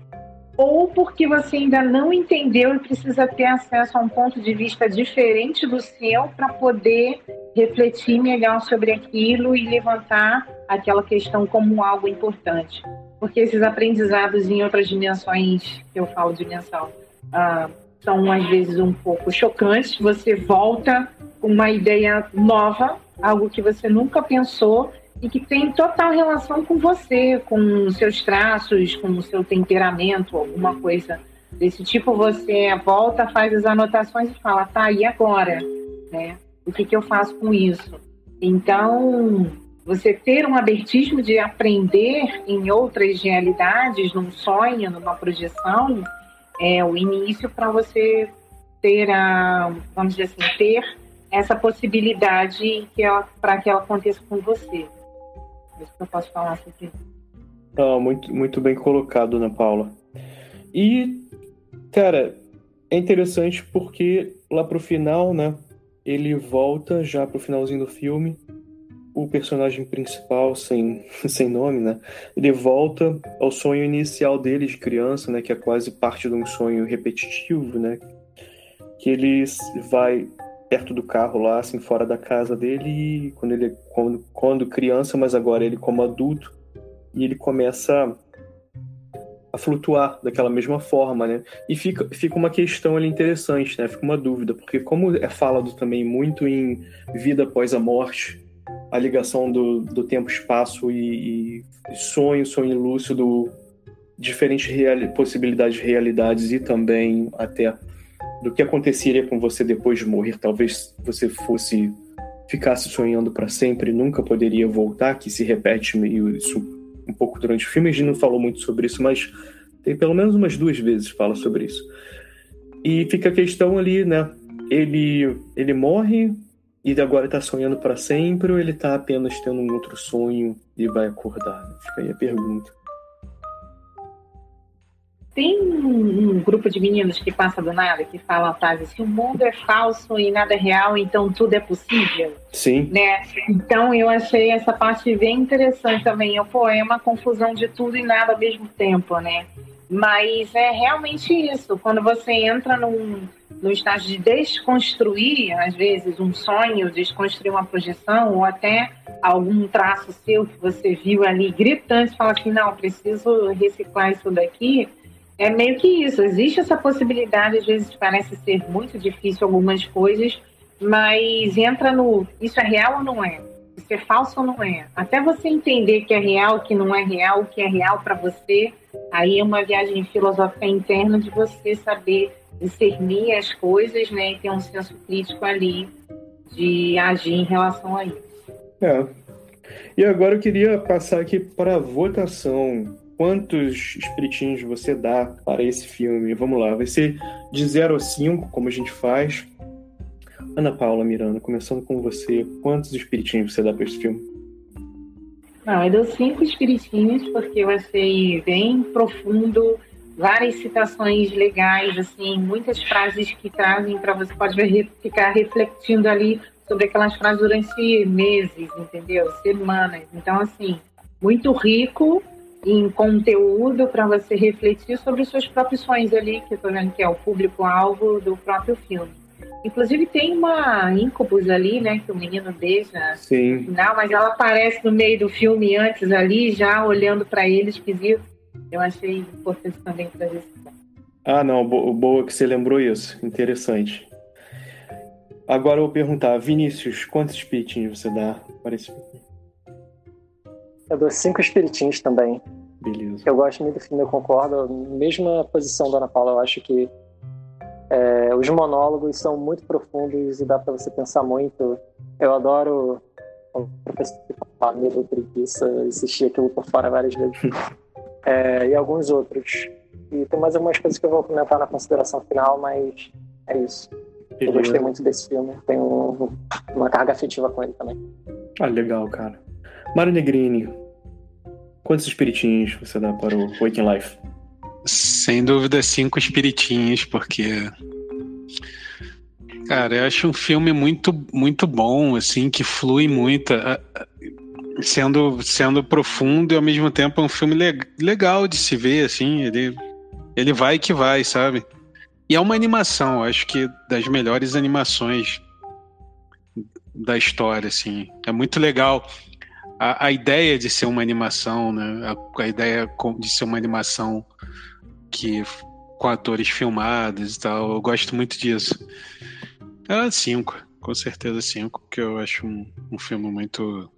ou porque você ainda não entendeu e precisa ter acesso a um ponto de vista diferente do seu para poder refletir melhor sobre aquilo e levantar aquela questão como algo importante. Porque esses aprendizados em outras dimensões, que eu falo dimensão, uh, são às vezes um pouco chocantes. Você volta uma ideia nova, algo que você nunca pensou e que tem total relação com você, com seus traços, com o seu temperamento, alguma coisa desse tipo. Você volta, faz as anotações e fala, tá, e agora? Né? O que, que eu faço com isso? Então, você ter um abertismo de aprender em outras realidades, num sonho, numa projeção, é o início para você ter a, vamos dizer assim, ter essa possibilidade para que ela aconteça com você. Isso que eu posso falar sobre ah, muito, muito bem colocado, Ana Paula. E, cara, é interessante porque lá pro final, né? Ele volta já pro finalzinho do filme. O personagem principal, sem, sem nome, né? Ele volta ao sonho inicial dele de criança, né? Que é quase parte de um sonho repetitivo, né? Que ele vai perto do carro lá, assim, fora da casa dele, quando ele quando, quando criança, mas agora ele como adulto, e ele começa a flutuar daquela mesma forma, né? E fica, fica uma questão ali interessante, né? Fica uma dúvida, porque como é falado também muito em vida após a morte, a ligação do, do tempo, espaço e, e sonho, sonho lúcido, diferentes reali possibilidades de realidades e também até do que aconteceria com você depois de morrer. Talvez você fosse ficasse sonhando para sempre, nunca poderia voltar, que se repete meio isso um pouco durante o filme. A gente não falou muito sobre isso, mas tem pelo menos umas duas vezes fala sobre isso. E fica a questão ali, né? Ele ele morre e agora está sonhando para sempre ou ele está apenas tendo um outro sonho e vai acordar? Fica aí a pergunta. Tem um, grupo de meninos que passa do nada, que fala a frase assim, o mundo é falso e nada é real, então tudo é possível. Sim. Né? Então eu achei essa parte bem interessante também. Eu, pô, é uma confusão de tudo e nada ao mesmo tempo, né? Mas é realmente isso. Quando você entra num, num estágio de desconstruir, às vezes, um sonho, desconstruir uma projeção, ou até algum traço seu que você viu ali gritante, fala assim, não, preciso reciclar isso daqui é meio que isso. Existe essa possibilidade, às vezes parece ser muito difícil algumas coisas, mas entra no isso é real ou não é? Isso é falso ou não é? Até você entender que é real, que não é real, que é real para você, aí é uma viagem filosófica interna de você saber discernir as coisas, né, e ter um senso crítico ali de agir em relação a isso. É. E agora eu queria passar aqui para a votação quantos espiritinhos você dá para esse filme? Vamos lá, vai ser de 0 a 5, como a gente faz. Ana Paula Miranda, começando com você, quantos espiritinhos você dá para esse filme? Não, eu dou cinco espiritinhos porque eu achei bem profundo, várias citações legais, assim, muitas frases que trazem para você pode ficar refletindo ali sobre aquelas frases durante meses, entendeu? Semanas. Então, assim, muito rico em conteúdo para você refletir sobre os seus próprios sonhos ali, que eu tô vendo que é o público-alvo do próprio filme. Inclusive tem uma incubus ali, né, que o menino deixa Sim. no final, mas ela aparece no meio do filme antes ali, já olhando para ele esquisito. Eu achei importante também trazer isso. Ah, não, boa que você lembrou isso. Interessante. Agora eu vou perguntar, Vinícius, quantos espiritinhos você dá para esse filme? Eu dou cinco espiritinhos também. Beleza. Eu gosto muito do filme, eu concordo. Mesma posição da Ana Paula, eu acho que é, os monólogos são muito profundos e dá para você pensar muito. Eu adoro o professor medo, preguiça, assistir aquilo por fora várias vezes. é, e alguns outros. E tem mais algumas coisas que eu vou comentar na consideração final, mas é isso. Eu gostei muito desse filme, tenho um, uma carga afetiva com ele também. Ah, legal, cara. Mário Negrini, quantos espiritinhos você dá para o Waking Life? Sem dúvida, cinco espiritinhos, porque. Cara, eu acho um filme muito, muito bom, assim, que flui muito. Sendo, sendo profundo e ao mesmo tempo é um filme le legal de se ver, assim. Ele, ele vai que vai, sabe? E é uma animação, acho que das melhores animações da história, assim. É muito legal a, a ideia de ser uma animação, né? A, a, ideia de ser uma animação que com atores filmados e tal. Eu gosto muito disso. É cinco, com certeza cinco, porque eu acho um, um filme muito,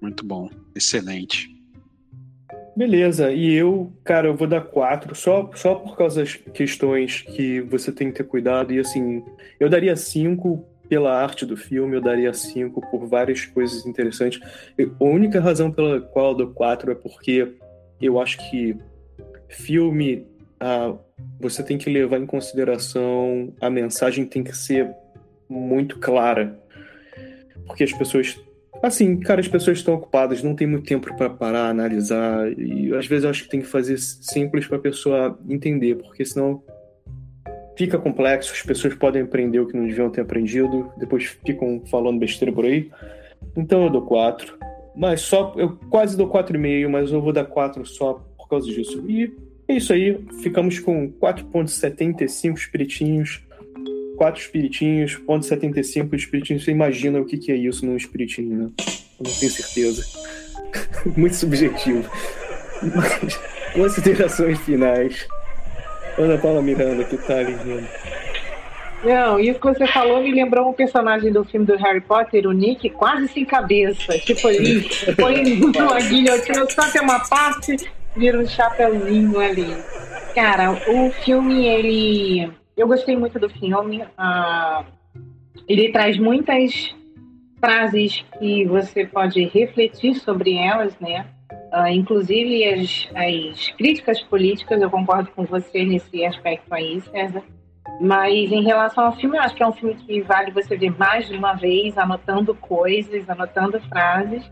muito bom, excelente. Beleza, e eu, cara, eu vou dar quatro, só, só por causa das questões que você tem que ter cuidado. E assim, eu daria cinco pela arte do filme, eu daria cinco por várias coisas interessantes. a única razão pela qual eu dou quatro é porque eu acho que filme ah, você tem que levar em consideração a mensagem tem que ser muito clara. Porque as pessoas. Assim, cara, as pessoas estão ocupadas, não tem muito tempo para parar, analisar. E às vezes eu acho que tem que fazer simples para a pessoa entender, porque senão fica complexo, as pessoas podem aprender o que não deviam ter aprendido, depois ficam falando besteira por aí. Então eu dou 4. Mas só. Eu quase dou 4,5, mas eu vou dar 4 só por causa disso. E é isso aí, ficamos com 4,75 espiritinhos. 4 espiritinhos, ponto 75 espiritinhos. Você imagina o que, que é isso num espiritinho, né? Eu não tenho certeza. Muito subjetivo. Mas, considerações finais. Ana Paula Miranda, que tá ali rindo. Não, isso que você falou me lembrou um personagem do filme do Harry Potter, o Nick, quase sem cabeça. Tipo, ele põe uma guilhotina, só tem uma parte vira um chapeuzinho ali. Cara, o filme, ele. Eu gostei muito do filme. Uh, ele traz muitas frases que você pode refletir sobre elas, né? Uh, inclusive as, as críticas políticas, eu concordo com você nesse aspecto aí, César. Mas em relação ao filme, eu acho que é um filme que vale você ver mais de uma vez, anotando coisas, anotando frases.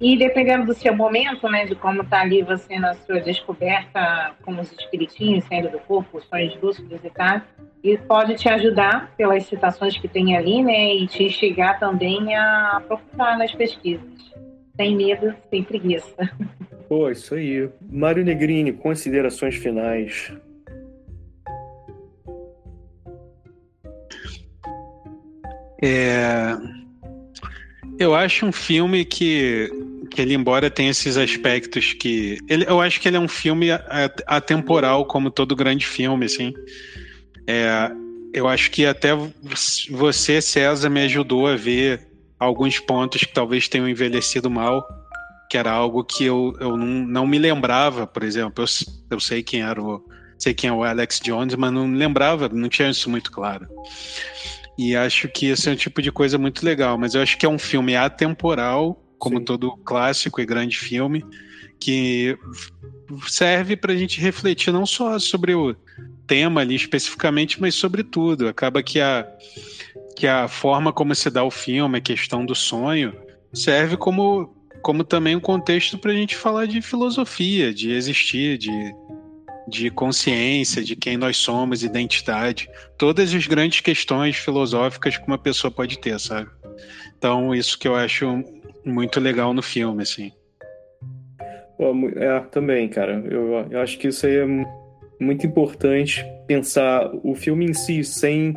E dependendo do seu momento, né, de como está ali você na sua descoberta com os espiritinhos saindo do corpo, os sonhos lúcidos e tal, e pode te ajudar pelas citações que tem ali, né, e te instigar também a aprofundar nas pesquisas. Sem medo, sem preguiça. Pô, isso aí. Mário Negrini, considerações finais. É... Eu acho um filme que que ele, embora tenha esses aspectos que. Ele, eu acho que ele é um filme atemporal, como todo grande filme, assim. É, eu acho que até você, César, me ajudou a ver alguns pontos que talvez tenham envelhecido mal, que era algo que eu, eu não, não me lembrava, por exemplo. Eu, eu sei quem era o. Sei quem é o Alex Jones, mas não me lembrava, não tinha isso muito claro. E acho que esse é um tipo de coisa muito legal, mas eu acho que é um filme atemporal como Sim. todo clássico e grande filme, que serve para a gente refletir não só sobre o tema ali especificamente, mas sobre tudo. Acaba que a, que a forma como se dá o filme, a questão do sonho, serve como, como também um contexto para a gente falar de filosofia, de existir, de, de consciência, de quem nós somos, identidade, todas as grandes questões filosóficas que uma pessoa pode ter, sabe? Então, isso que eu acho muito legal no filme, assim. É, também, cara. Eu, eu acho que isso aí é muito importante pensar o filme em si sem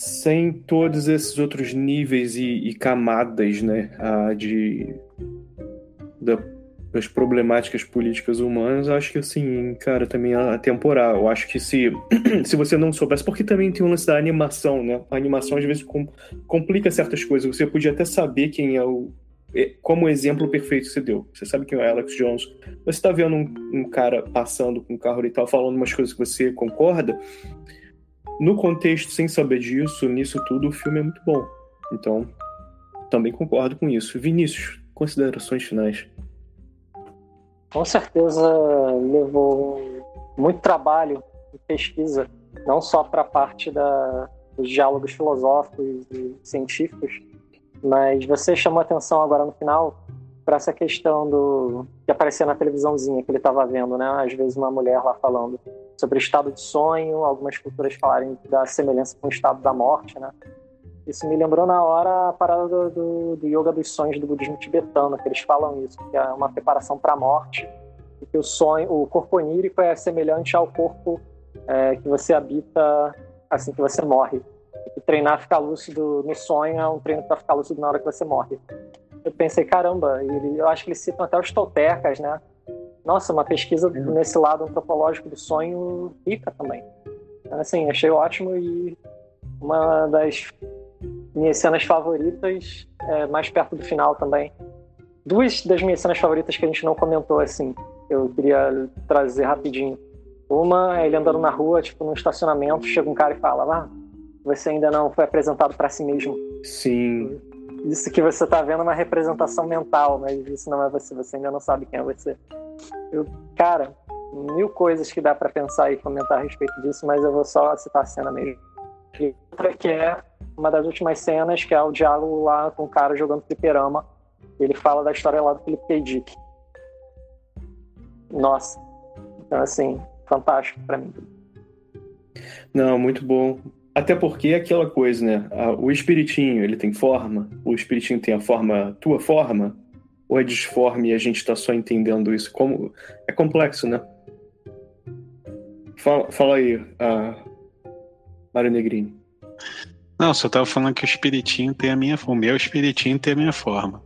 sem todos esses outros níveis e, e camadas, né, de da, das problemáticas políticas humanas, acho que assim, cara, também é atemporal. Eu acho que se, se você não soubesse, porque também tem o lance da animação, né? A animação às vezes com, complica certas coisas. Você podia até saber quem é o. É, como exemplo perfeito você deu. Você sabe quem é o Alex Jones. Você está vendo um, um, cara passando com um carro e tal, falando umas coisas que você concorda. No contexto, sem saber disso, nisso tudo, o filme é muito bom. Então, também concordo com isso. Vinícius, considerações finais. com certeza levou muito trabalho e pesquisa, não só para a parte da, dos diálogos filosóficos e científicos, mas você chamou atenção agora no final para essa questão do que aparecia na televisãozinha que ele estava vendo, né? Às vezes uma mulher lá falando sobre o estado de sonho, algumas culturas falarem da semelhança com o estado da morte, né? Isso me lembrou na hora a parada do, do, do yoga dos sonhos do budismo tibetano, que eles falam isso, que é uma preparação para a morte, e que o sonho, o corpo onírico é semelhante ao corpo é, que você habita assim que você morre. E treinar ficar lúcido no sonho é um treino para ficar lúcido na hora que você morre eu pensei, caramba, ele, eu acho que eles citam até os toltecas, né? Nossa, uma pesquisa uhum. nesse lado antropológico do sonho rica também. Assim, achei ótimo e uma das minhas cenas favoritas, é, mais perto do final também. Duas das minhas cenas favoritas que a gente não comentou, assim, eu queria trazer rapidinho. Uma é ele andando na rua, tipo, num estacionamento, chega um cara e fala, ah, você ainda não foi apresentado para si mesmo. Sim isso que você está vendo é uma representação mental, mas isso não é você, você ainda não sabe quem é você. Eu, cara, mil coisas que dá para pensar e comentar a respeito disso, mas eu vou só citar a cena mesmo. E outra que é uma das últimas cenas, que é o diálogo lá com o cara jogando fliperama. Ele fala da história lá do Philip K. Dick. Nossa. Então, assim, fantástico para mim. Não, muito bom. Até porque é aquela coisa, né? O espiritinho, ele tem forma? O espiritinho tem a forma, tua forma? Ou é disforme e a gente está só entendendo isso? Como É complexo, né? Fala, fala aí, uh, Mário Negrini. Não, só tava falando que o espiritinho tem a minha forma. O meu espiritinho tem a minha forma.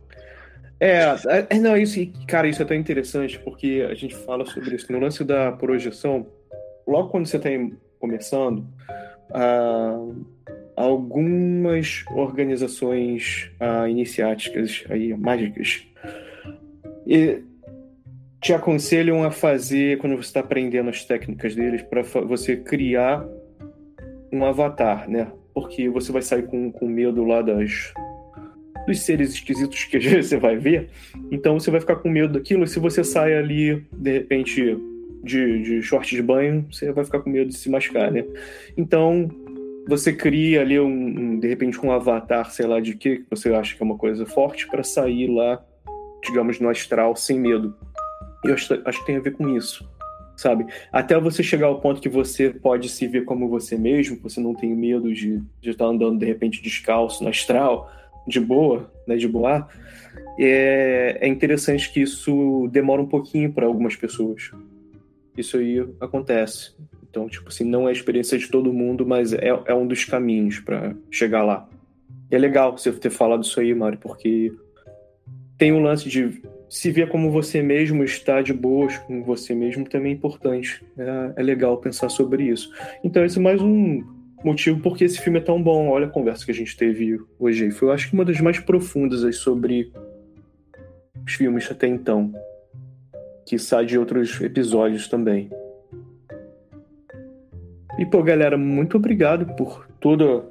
É, é, é não, isso, cara, isso é tão interessante porque a gente fala sobre isso. No lance da projeção, logo quando você está começando, algumas organizações iniciáticas aí, mágicas e te aconselham a fazer, quando você está aprendendo as técnicas deles, para você criar um avatar, né? Porque você vai sair com, com medo lá das, dos seres esquisitos que você vai ver. Então você vai ficar com medo daquilo. Se você sai ali, de repente, de, de short de banho, você vai ficar com medo de se machucar, né? Então, você cria ali, um, um de repente, um avatar, sei lá, de que você acha que é uma coisa forte, para sair lá, digamos, no astral sem medo. E eu acho, acho que tem a ver com isso, sabe? Até você chegar ao ponto que você pode se ver como você mesmo, você não tem medo de, de estar andando, de repente, descalço no astral, de boa, né, de boa. É, é interessante que isso demora um pouquinho para algumas pessoas isso aí acontece. Então, tipo assim, não é a experiência de todo mundo, mas é, é um dos caminhos para chegar lá. E é legal você ter falado isso aí, Mário, porque tem um lance de se ver como você mesmo, estar de boas com você mesmo também é importante. É, é legal pensar sobre isso. Então, esse é mais um motivo porque esse filme é tão bom. Olha a conversa que a gente teve hoje. Foi, eu acho que uma das mais profundas sobre os filmes até então que sai de outros episódios também. E, pô, galera, muito obrigado por tudo.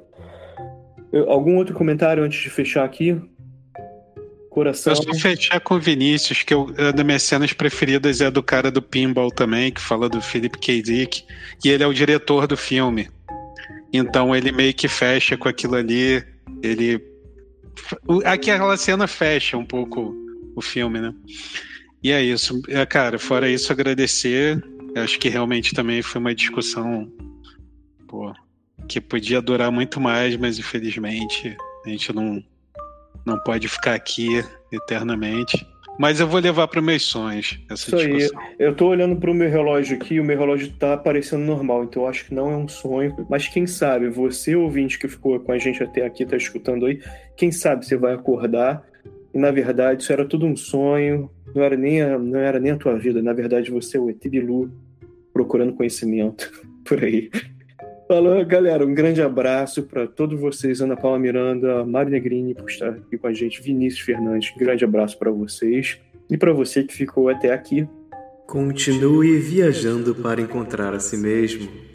Algum outro comentário antes de fechar aqui? Coração. Eu só fechar com o Vinícius, que eu, uma das minhas cenas preferidas é a do cara do Pinball também, que fala do Philip K. Dick, e ele é o diretor do filme. Então ele meio que fecha com aquilo ali. Ele. Aquela cena fecha um pouco o filme, né? E é isso. É, cara, fora isso, agradecer. Acho que realmente também foi uma discussão pô, que podia durar muito mais, mas infelizmente a gente não, não pode ficar aqui eternamente. Mas eu vou levar para meus sonhos essa Isso discussão. aí. Eu tô olhando para o meu relógio aqui, o meu relógio tá aparecendo normal, então eu acho que não é um sonho. Mas quem sabe, você ouvinte que ficou com a gente até aqui, tá escutando aí, quem sabe você vai acordar e na verdade isso era tudo um sonho, não era nem a, não era nem a tua vida, na verdade você é o Etibilu procurando conhecimento por aí. Falou, galera, um grande abraço para todos vocês, Ana Paula Miranda, Mari Negrini por estar aqui com a gente, Vinícius Fernandes, grande abraço para vocês e para você que ficou até aqui. Continue viajando para encontrar a si mesmo.